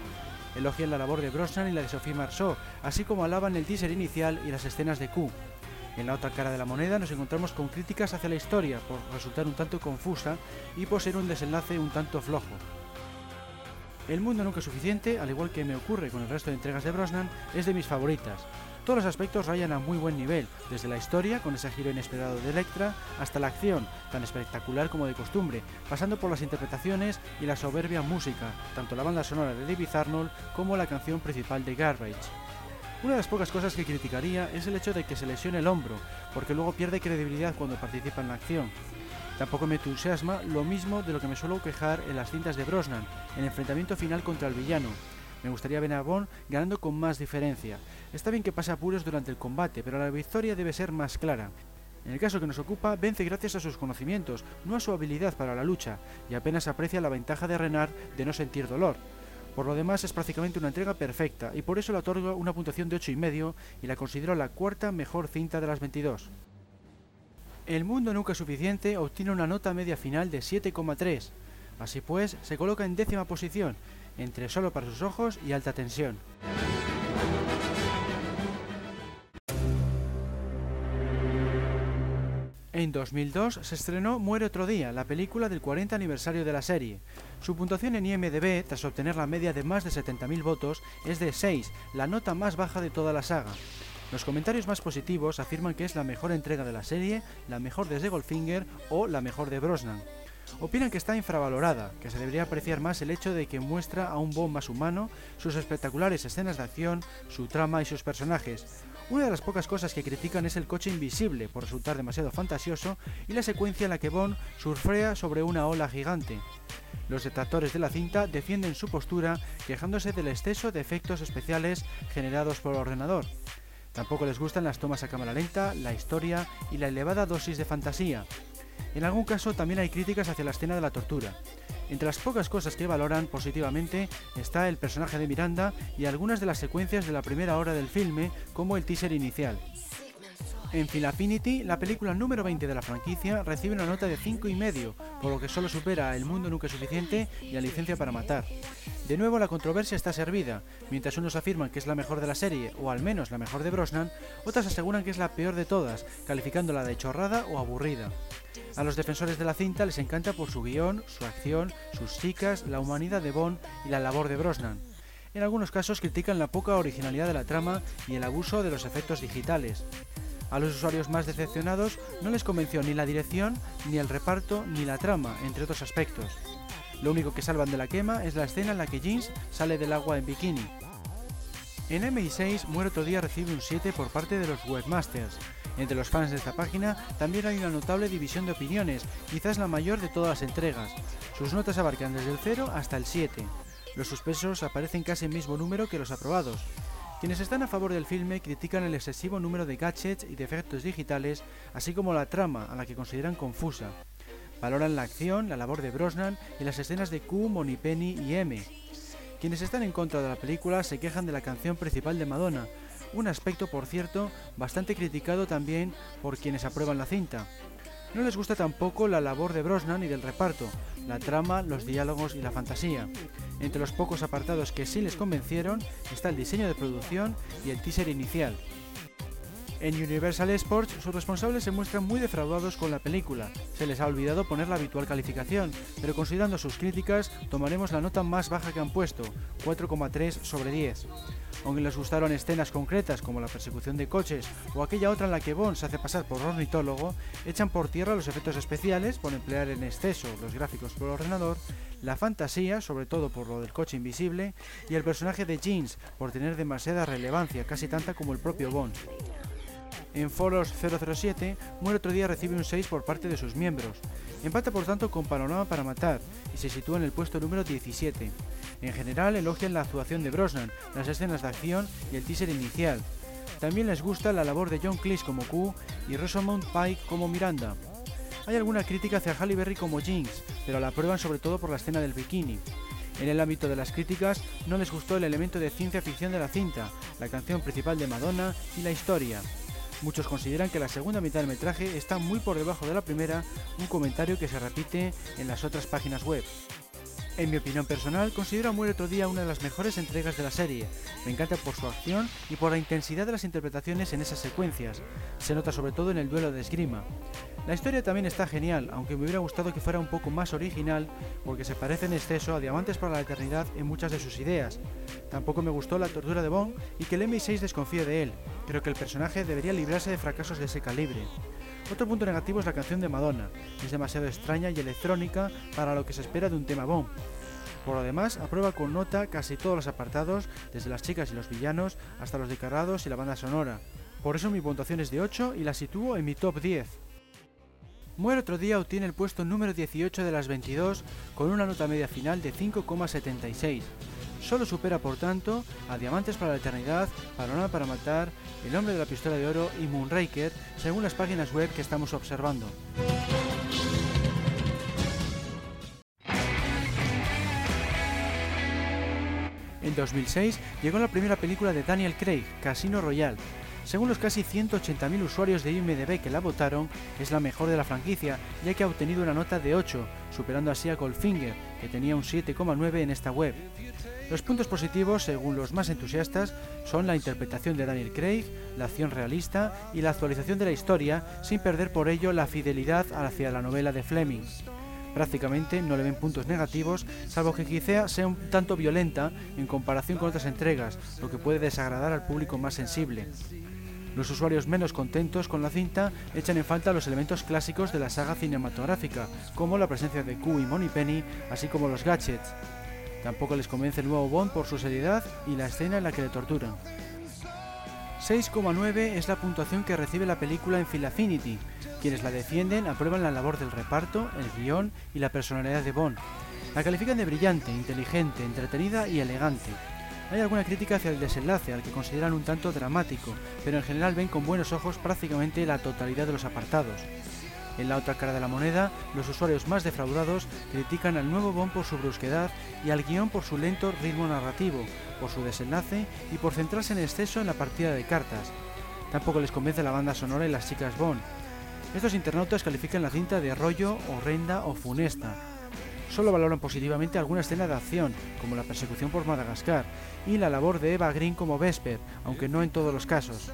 Elogian la labor de Brosnan y la de Sophie Marceau, así como alaban el teaser inicial y las escenas de Q. En la otra cara de la moneda nos encontramos con críticas hacia la historia por resultar un tanto confusa y por ser un desenlace un tanto flojo. El mundo nunca es suficiente, al igual que me ocurre con el resto de entregas de Brosnan, es de mis favoritas. Todos los aspectos rayan a muy buen nivel, desde la historia, con ese giro inesperado de Electra, hasta la acción, tan espectacular como de costumbre, pasando por las interpretaciones y la soberbia música, tanto la banda sonora de David Arnold como la canción principal de Garbage. Una de las pocas cosas que criticaría es el hecho de que se lesione el hombro, porque luego pierde credibilidad cuando participa en la acción. Tampoco me entusiasma lo mismo de lo que me suelo quejar en las cintas de Brosnan, el enfrentamiento final contra el villano, me gustaría ver a Bond ganando con más diferencia. Está bien que pase apuros durante el combate, pero la victoria debe ser más clara. En el caso que nos ocupa, vence gracias a sus conocimientos, no a su habilidad para la lucha, y apenas aprecia la ventaja de Renard de no sentir dolor. Por lo demás es prácticamente una entrega perfecta, y por eso le otorgo una puntuación de 8,5 y la considero la cuarta mejor cinta de las 22. El mundo nunca suficiente obtiene una nota media final de 7,3. Así pues, se coloca en décima posición, entre solo para sus ojos y alta tensión. En 2002 se estrenó Muere otro día, la película del 40 aniversario de la serie. Su puntuación en IMDb, tras obtener la media de más de 70.000 votos, es de 6, la nota más baja de toda la saga. Los comentarios más positivos afirman que es la mejor entrega de la serie, la mejor de Goldfinger o la mejor de Brosnan. Opinan que está infravalorada, que se debería apreciar más el hecho de que muestra a un Bond más humano, sus espectaculares escenas de acción, su trama y sus personajes. Una de las pocas cosas que critican es el coche invisible por resultar demasiado fantasioso y la secuencia en la que Bond surfrea sobre una ola gigante. Los detractores de la cinta defienden su postura quejándose del exceso de efectos especiales generados por el ordenador. Tampoco les gustan las tomas a cámara lenta, la historia y la elevada dosis de fantasía. En algún caso también hay críticas hacia la escena de la tortura. Entre las pocas cosas que valoran positivamente está el personaje de Miranda y algunas de las secuencias de la primera hora del filme, como el teaser inicial. En Philaffinity, la película número 20 de la franquicia recibe una nota de 5,5, por lo que solo supera El Mundo Nunca Suficiente y a Licencia para Matar. De nuevo la controversia está servida, mientras unos afirman que es la mejor de la serie, o al menos la mejor de Brosnan, otras aseguran que es la peor de todas, calificándola de chorrada o aburrida. A los defensores de la cinta les encanta por su guion, su acción, sus chicas, la humanidad de Bond y la labor de Brosnan. En algunos casos critican la poca originalidad de la trama y el abuso de los efectos digitales. A los usuarios más decepcionados no les convenció ni la dirección, ni el reparto, ni la trama, entre otros aspectos. Lo único que salvan de la quema es la escena en la que Jeans sale del agua en bikini. En MI6, Muere otro día recibe un 7 por parte de los webmasters. Entre los fans de esta página también hay una notable división de opiniones, quizás la mayor de todas las entregas. Sus notas abarcan desde el 0 hasta el 7. Los suspensos aparecen casi el mismo número que los aprobados. Quienes están a favor del filme critican el excesivo número de gadgets y de efectos digitales, así como la trama, a la que consideran confusa. Valoran la acción, la labor de Brosnan y las escenas de Q, Penny y M. Quienes están en contra de la película se quejan de la canción principal de Madonna, un aspecto, por cierto, bastante criticado también por quienes aprueban la cinta. No les gusta tampoco la labor de Brosnan y del reparto, la trama, los diálogos y la fantasía. Entre los pocos apartados que sí les convencieron está el diseño de producción y el teaser inicial. En Universal Sports, sus responsables se muestran muy defraudados con la película. Se les ha olvidado poner la habitual calificación, pero considerando sus críticas, tomaremos la nota más baja que han puesto, 4,3 sobre 10. Aunque les gustaron escenas concretas como la persecución de coches o aquella otra en la que Bond se hace pasar por ornitólogo, echan por tierra los efectos especiales por emplear en exceso los gráficos por ordenador, la fantasía, sobre todo por lo del coche invisible, y el personaje de Jeans por tener demasiada relevancia, casi tanta como el propio Bond. En Foros 007, Muere otro día recibe un 6 por parte de sus miembros. Empata por tanto con Panorama para Matar y se sitúa en el puesto número 17. En general elogian la actuación de Brosnan, las escenas de acción y el teaser inicial. También les gusta la labor de John Cleese como Q y Rosamund Pike como Miranda. Hay alguna crítica hacia Halle Berry como Jinx, pero la aprueban sobre todo por la escena del bikini. En el ámbito de las críticas, no les gustó el elemento de ciencia ficción de la cinta, la canción principal de Madonna y la historia. Muchos consideran que la segunda mitad del metraje está muy por debajo de la primera, un comentario que se repite en las otras páginas web. En mi opinión personal, considero a otro día una de las mejores entregas de la serie. Me encanta por su acción y por la intensidad de las interpretaciones en esas secuencias. Se nota sobre todo en el duelo de esgrima. La historia también está genial, aunque me hubiera gustado que fuera un poco más original, porque se parece en exceso a Diamantes para la Eternidad en muchas de sus ideas. Tampoco me gustó la tortura de Bond y que el MI6 desconfíe de él. Creo que el personaje debería librarse de fracasos de ese calibre. Otro punto negativo es la canción de Madonna. Es demasiado extraña y electrónica para lo que se espera de un tema Bond. Por lo demás, aprueba con nota casi todos los apartados, desde las chicas y los villanos hasta los decarados y la banda sonora. Por eso mi puntuación es de 8 y la sitúo en mi top 10. Muere otro día obtiene el puesto número 18 de las 22 con una nota media final de 5,76. Solo supera por tanto a Diamantes para la Eternidad, Panorama para Matar, El Hombre de la Pistola de Oro y Moonraker, según las páginas web que estamos observando. En 2006 llegó la primera película de Daniel Craig, Casino Royale, según los casi 180.000 usuarios de IMDB que la votaron, es la mejor de la franquicia, ya que ha obtenido una nota de 8, superando así a Goldfinger, que tenía un 7,9 en esta web. Los puntos positivos, según los más entusiastas, son la interpretación de Daniel Craig, la acción realista y la actualización de la historia, sin perder por ello la fidelidad hacia la novela de Fleming. Prácticamente no le ven puntos negativos, salvo que quizá sea un tanto violenta en comparación con otras entregas, lo que puede desagradar al público más sensible. Los usuarios menos contentos con la cinta echan en falta los elementos clásicos de la saga cinematográfica, como la presencia de Q y Moneypenny, así como los gadgets. Tampoco les convence el nuevo Bond por su seriedad y la escena en la que le torturan. 6,9 es la puntuación que recibe la película en Philaffinity. Quienes la defienden aprueban la labor del reparto, el guion y la personalidad de Bond. La califican de brillante, inteligente, entretenida y elegante. Hay alguna crítica hacia el desenlace, al que consideran un tanto dramático, pero en general ven con buenos ojos prácticamente la totalidad de los apartados. En la otra cara de la moneda, los usuarios más defraudados critican al nuevo Bond por su brusquedad y al guion por su lento ritmo narrativo, por su desenlace y por centrarse en exceso en la partida de cartas. Tampoco les convence la banda sonora y las chicas Bond. Estos internautas califican la cinta de rollo, horrenda o funesta, solo valoran positivamente alguna escena de acción, como la persecución por Madagascar, y la labor de Eva Green como Vesper, aunque no en todos los casos.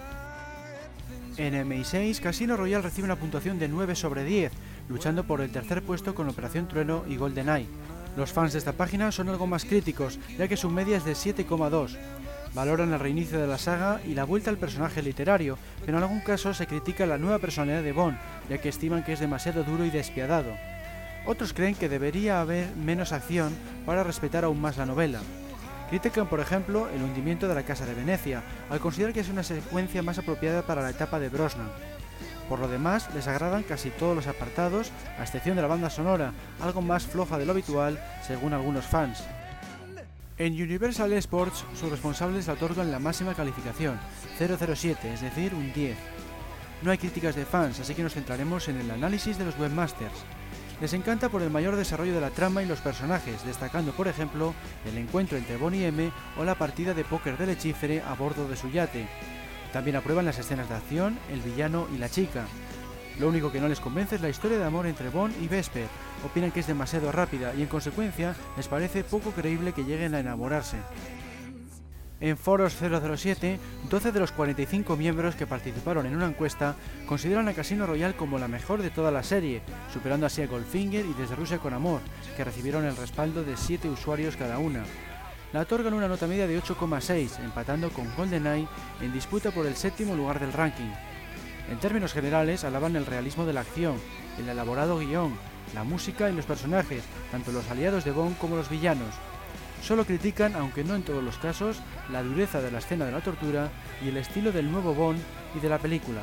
En MI6, Casino Royale recibe una puntuación de 9 sobre 10, luchando por el tercer puesto con Operación Trueno y GoldenEye. Los fans de esta página son algo más críticos, ya que su media es de 7,2. Valoran el reinicio de la saga y la vuelta al personaje literario, pero en algún caso se critica la nueva personalidad de Bond, ya que estiman que es demasiado duro y despiadado. Otros creen que debería haber menos acción para respetar aún más la novela. Critican, por ejemplo, el hundimiento de la Casa de Venecia, al considerar que es una secuencia más apropiada para la etapa de Brosnan. Por lo demás, les agradan casi todos los apartados, a excepción de la banda sonora, algo más floja de lo habitual, según algunos fans. En Universal Sports, sus responsables le otorgan la máxima calificación, 007, es decir, un 10. No hay críticas de fans, así que nos centraremos en el análisis de los webmasters. Les encanta por el mayor desarrollo de la trama y los personajes, destacando por ejemplo el encuentro entre Bonnie y M o la partida de póker del hechífere a bordo de su yate. También aprueban las escenas de acción, el villano y la chica. Lo único que no les convence es la historia de amor entre Bond y Vesper. Opinan que es demasiado rápida y en consecuencia les parece poco creíble que lleguen a enamorarse. En Foros 007, 12 de los 45 miembros que participaron en una encuesta consideran a Casino Royale como la mejor de toda la serie, superando así a Goldfinger y Desde Rusia con Amor, que recibieron el respaldo de 7 usuarios cada una. La otorgan una nota media de 8,6, empatando con GoldenEye en disputa por el séptimo lugar del ranking. En términos generales, alaban el realismo de la acción, el elaborado guion, la música y los personajes, tanto los aliados de Bond como los villanos, Solo critican, aunque no en todos los casos, la dureza de la escena de la tortura y el estilo del nuevo Bond y de la película.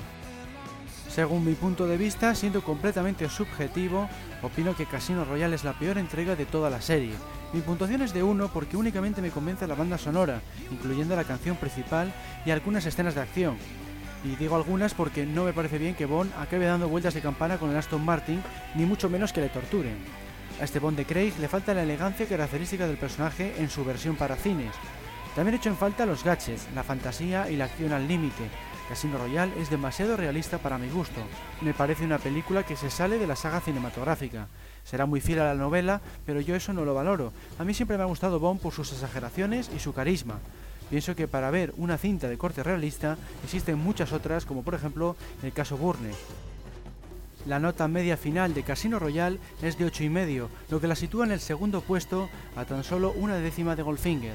Según mi punto de vista, siendo completamente subjetivo, opino que Casino Royale es la peor entrega de toda la serie. Mi puntuación es de 1 porque únicamente me convence la banda sonora, incluyendo la canción principal y algunas escenas de acción. Y digo algunas porque no me parece bien que Bond acabe dando vueltas de campana con el Aston Martin, ni mucho menos que le torturen. A este Bond de Craig le falta la elegancia característica del personaje en su versión para cines. También he hecho en falta los gadgets, la fantasía y la acción al límite. Casino Royale es demasiado realista para mi gusto. Me parece una película que se sale de la saga cinematográfica. Será muy fiel a la novela, pero yo eso no lo valoro. A mí siempre me ha gustado Bond por sus exageraciones y su carisma. Pienso que para ver una cinta de corte realista existen muchas otras, como por ejemplo el caso Burne. La nota media final de Casino Royale es de 8,5, lo que la sitúa en el segundo puesto a tan solo una décima de Goldfinger.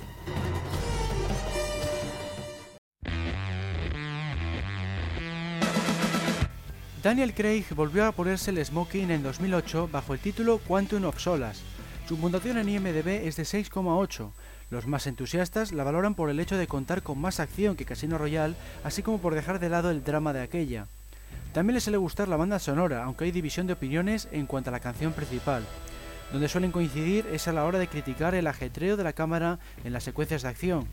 Daniel Craig volvió a ponerse el smoking en 2008 bajo el título Quantum of Solas. Su puntuación en IMDb es de 6,8. Los más entusiastas la valoran por el hecho de contar con más acción que Casino Royale, así como por dejar de lado el drama de aquella. También les suele gustar la banda sonora, aunque hay división de opiniones en cuanto a la canción principal. Donde suelen coincidir es a la hora de criticar el ajetreo de la cámara en las secuencias de acción.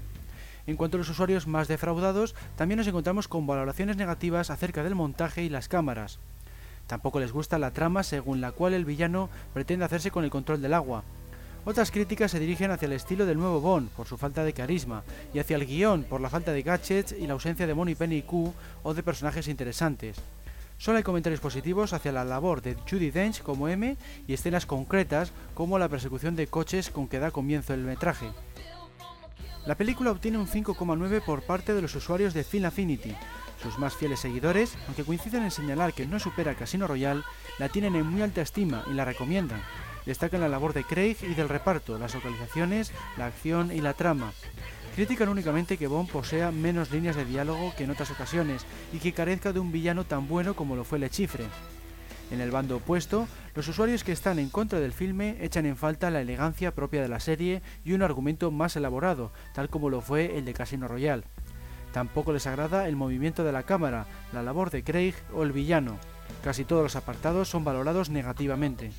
En cuanto a los usuarios más defraudados, también nos encontramos con valoraciones negativas acerca del montaje y las cámaras. Tampoco les gusta la trama según la cual el villano pretende hacerse con el control del agua. Otras críticas se dirigen hacia el estilo del nuevo Bond por su falta de carisma y hacia el guion por la falta de gadgets y la ausencia de Money Penny Q o de personajes interesantes. Solo hay comentarios positivos hacia la labor de Judy Dench como M y escenas concretas como la persecución de coches con que da comienzo el metraje. La película obtiene un 5,9 por parte de los usuarios de Film Affinity. Sus más fieles seguidores, aunque coinciden en señalar que no supera Casino Royale, la tienen en muy alta estima y la recomiendan. Destacan la labor de Craig y del reparto, las localizaciones, la acción y la trama. Critican únicamente que Bond posea menos líneas de diálogo que en otras ocasiones y que carezca de un villano tan bueno como lo fue Le Chifre. En el bando opuesto, los usuarios que están en contra del filme echan en falta la elegancia propia de la serie y un argumento más elaborado, tal como lo fue el de Casino Royale. Tampoco les agrada el movimiento de la cámara, la labor de Craig o el villano. Casi todos los apartados son valorados negativamente.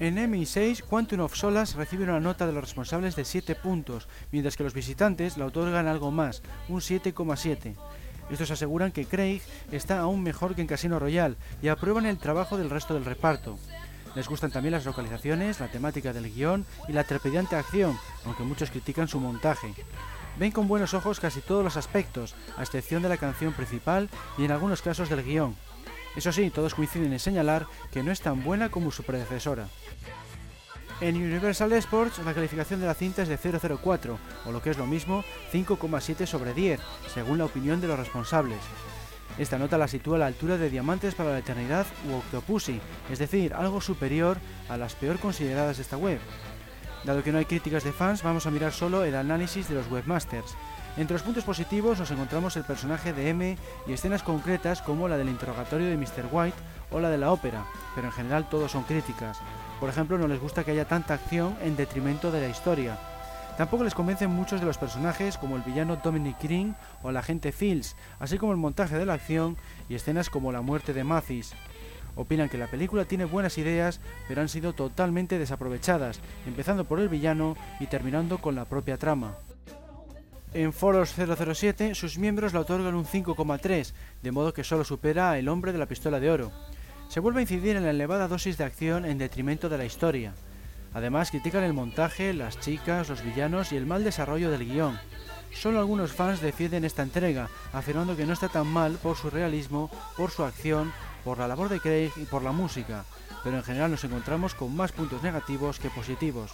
En MI6, Quantum of Solas recibe una nota de los responsables de 7 puntos, mientras que los visitantes la otorgan algo más, un 7,7. Estos aseguran que Craig está aún mejor que en Casino Royale y aprueban el trabajo del resto del reparto. Les gustan también las localizaciones, la temática del guion y la trepidante acción, aunque muchos critican su montaje. Ven con buenos ojos casi todos los aspectos, a excepción de la canción principal y en algunos casos del guion. Eso sí, todos coinciden en señalar que no es tan buena como su predecesora. En Universal Sports la calificación de la cinta es de 0,04, o lo que es lo mismo, 5,7 sobre 10, según la opinión de los responsables. Esta nota la sitúa a la altura de Diamantes para la Eternidad u Octopussy, es decir, algo superior a las peor consideradas de esta web. Dado que no hay críticas de fans, vamos a mirar solo el análisis de los webmasters. Entre los puntos positivos nos encontramos el personaje de M y escenas concretas como la del interrogatorio de Mr. White o la de la ópera, pero en general todos son críticas. Por ejemplo, no les gusta que haya tanta acción en detrimento de la historia. Tampoco les convencen muchos de los personajes como el villano Dominic Green o el agente Fields, así como el montaje de la acción y escenas como la muerte de Mathis. Opinan que la película tiene buenas ideas, pero han sido totalmente desaprovechadas, empezando por el villano y terminando con la propia trama. En Foros 007, sus miembros la otorgan un 5,3, de modo que solo supera El hombre de la pistola de oro. Se vuelve a incidir en la elevada dosis de acción en detrimento de la historia. Además, critican el montaje, las chicas, los villanos y el mal desarrollo del guion. Solo algunos fans defienden esta entrega, afirmando que no está tan mal por su realismo, por su acción por la labor de Craig y por la música, pero en general nos encontramos con más puntos negativos que positivos.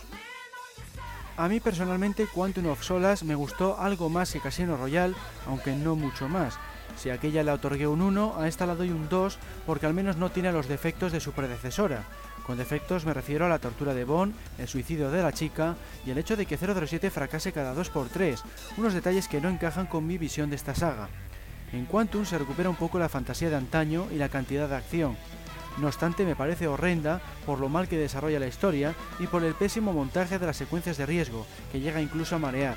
A mí personalmente Quantum of Solas me gustó algo más que Casino Royale, aunque no mucho más. Si aquella le otorgué un 1, a esta la doy un 2 porque al menos no tiene los defectos de su predecesora. Con defectos me refiero a la tortura de Bond, el suicidio de la chica y el hecho de que 007 fracase cada 2x3, unos detalles que no encajan con mi visión de esta saga. En Quantum se recupera un poco la fantasía de antaño y la cantidad de acción, no obstante, me parece horrenda por lo mal que desarrolla la historia y por el pésimo montaje de las secuencias de riesgo, que llega incluso a marear.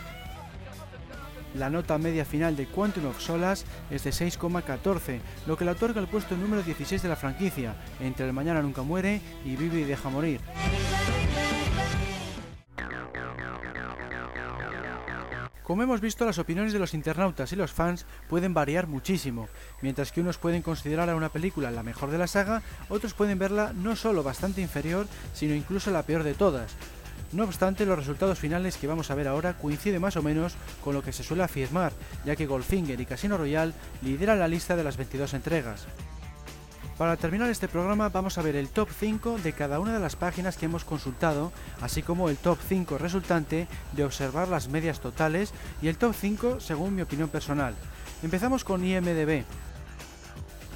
La nota media final de Quantum of Solas es de 6,14, lo que le otorga el puesto número 16 de la franquicia, entre El Mañana Nunca Muere y Vive y Deja Morir. Como hemos visto, las opiniones de los internautas y los fans pueden variar muchísimo. Mientras que unos pueden considerar a una película la mejor de la saga, otros pueden verla no solo bastante inferior, sino incluso la peor de todas. No obstante, los resultados finales que vamos a ver ahora coinciden más o menos con lo que se suele afirmar, ya que Goldfinger y Casino Royale lideran la lista de las 22 entregas. Para terminar este programa vamos a ver el top 5 de cada una de las páginas que hemos consultado, así como el top 5 resultante de observar las medias totales y el top 5 según mi opinión personal. Empezamos con IMDB.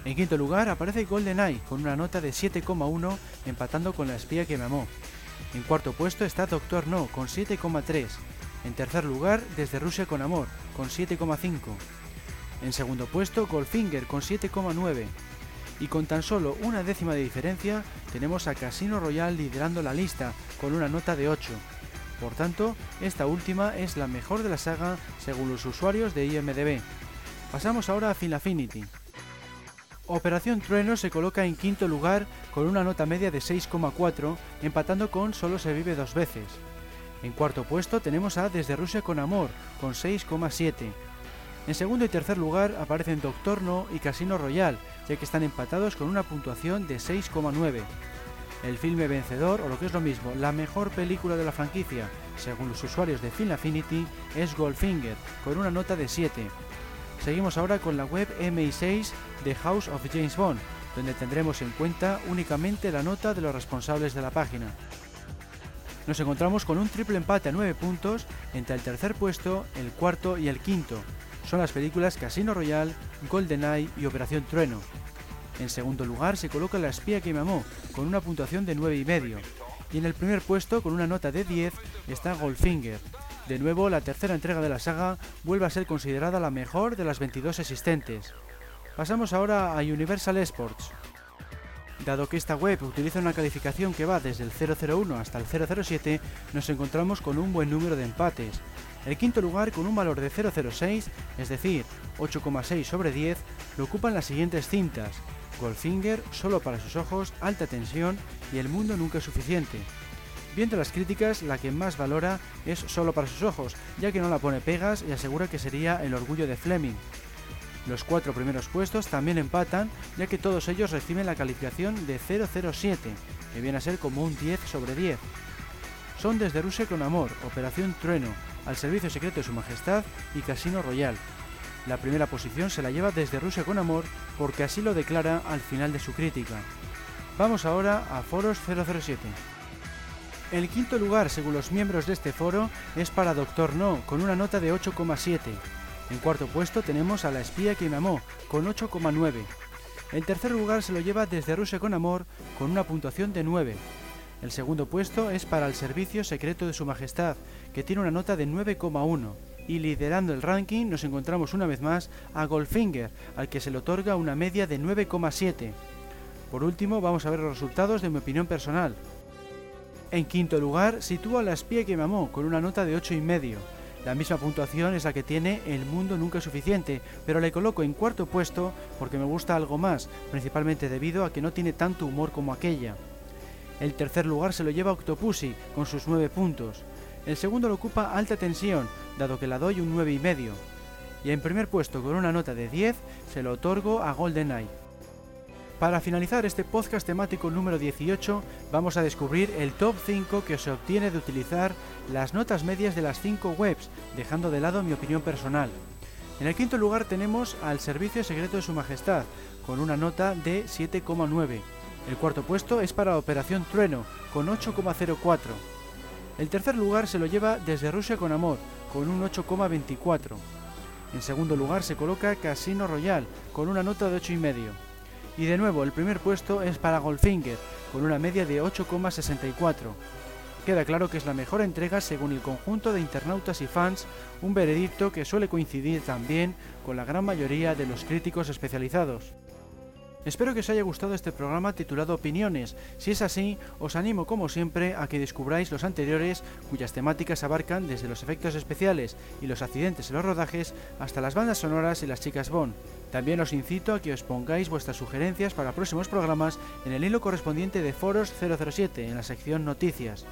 En quinto lugar aparece GoldenEye con una nota de 7,1 empatando con La espía que me amó. En cuarto puesto está Doctor No con 7,3. En tercer lugar Desde Rusia con Amor con 7,5. En segundo puesto Goldfinger con 7,9 y con tan solo una décima de diferencia tenemos a Casino Royale liderando la lista con una nota de 8. Por tanto, esta última es la mejor de la saga según los usuarios de IMDB. Pasamos ahora a Final Affinity. Operación Trueno se coloca en quinto lugar con una nota media de 6,4, empatando con Solo se vive dos veces. En cuarto puesto tenemos a Desde Rusia con Amor, con 6,7, en segundo y tercer lugar aparecen Doctor No y Casino Royale, ya que están empatados con una puntuación de 6,9. El filme vencedor, o lo que es lo mismo, la mejor película de la franquicia, según los usuarios de Film Affinity, es Goldfinger, con una nota de 7. Seguimos ahora con la web MI6 de House of James Bond, donde tendremos en cuenta únicamente la nota de los responsables de la página. Nos encontramos con un triple empate a 9 puntos entre el tercer puesto, el cuarto y el quinto, son las películas Casino Royale, GoldenEye y Operación Trueno. En segundo lugar se coloca La espía que me amó, con una puntuación de 9,5. Y en el primer puesto, con una nota de 10, está Goldfinger. De nuevo, la tercera entrega de la saga vuelve a ser considerada la mejor de las 22 existentes. Pasamos ahora a Universal Sports. Dado que esta web utiliza una calificación que va desde el 001 hasta el 007, nos encontramos con un buen número de empates. El quinto lugar, con un valor de 0,06, es decir, 8,6 sobre 10, lo ocupan las siguientes cintas: Goldfinger, Solo para sus ojos, Alta tensión y El mundo nunca es suficiente. Viendo las críticas, la que más valora es Solo para sus ojos, ya que no la pone pegas y asegura que sería el orgullo de Fleming. Los cuatro primeros puestos también empatan, ya que todos ellos reciben la calificación de 007, que viene a ser como un 10 sobre 10. Son desde Rusia con Amor, Operación Trueno, al servicio secreto de su majestad y Casino Royal. La primera posición se la lleva desde Rusia con amor porque así lo declara al final de su crítica. Vamos ahora a Foros 007. El quinto lugar, según los miembros de este foro, es para Doctor No, con una nota de 8,7. En cuarto puesto tenemos a La espía que me amó, con 8,9. El tercer lugar se lo lleva desde Rusia con amor, con una puntuación de 9. El segundo puesto es para el Servicio Secreto de Su Majestad, que tiene una nota de 9,1. Y liderando el ranking nos encontramos una vez más a Goldfinger, al que se le otorga una media de 9,7. Por último, vamos a ver los resultados de mi opinión personal. En quinto lugar, sitúa a La espía que me amó, con una nota de 8,5. La misma puntuación es la que tiene El mundo nunca es suficiente, pero le coloco en cuarto puesto porque me gusta algo más, principalmente debido a que no tiene tanto humor como aquella. El tercer lugar se lo lleva Octopussy, con sus 9 puntos. El segundo lo ocupa Alta Tensión, dado que la doy un 9,5. Y en primer puesto, con una nota de 10, se lo otorgo a GoldenEye. Para finalizar este podcast temático número 18, vamos a descubrir el top 5 que se obtiene de utilizar las notas medias de las 5 webs, dejando de lado mi opinión personal. En el quinto lugar tenemos al Servicio Secreto de Su Majestad, con una nota de 7,9. El cuarto puesto es para Operación Trueno, con 8,04. El tercer lugar se lo lleva Desde Rusia con Amor, con un 8,24. En segundo lugar se coloca Casino Royale, con una nota de 8,5. Y de nuevo, el primer puesto es para Goldfinger, con una media de 8,64. Queda claro que es la mejor entrega según el conjunto de internautas y fans, un veredicto que suele coincidir también con la gran mayoría de los críticos especializados. Espero que os haya gustado este programa titulado Opiniones. Si es así, os animo como siempre a que descubráis los anteriores cuyas temáticas abarcan desde los efectos especiales y los accidentes en los rodajes hasta las bandas sonoras y las chicas Bond. También os incito a que os pongáis vuestras sugerencias para próximos programas en el hilo correspondiente de Foros 007 en la sección Noticias.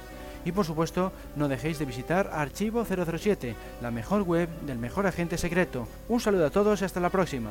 Y por supuesto, no dejéis de visitar Archivo 007, la mejor web del mejor agente secreto. Un saludo a todos y hasta la próxima.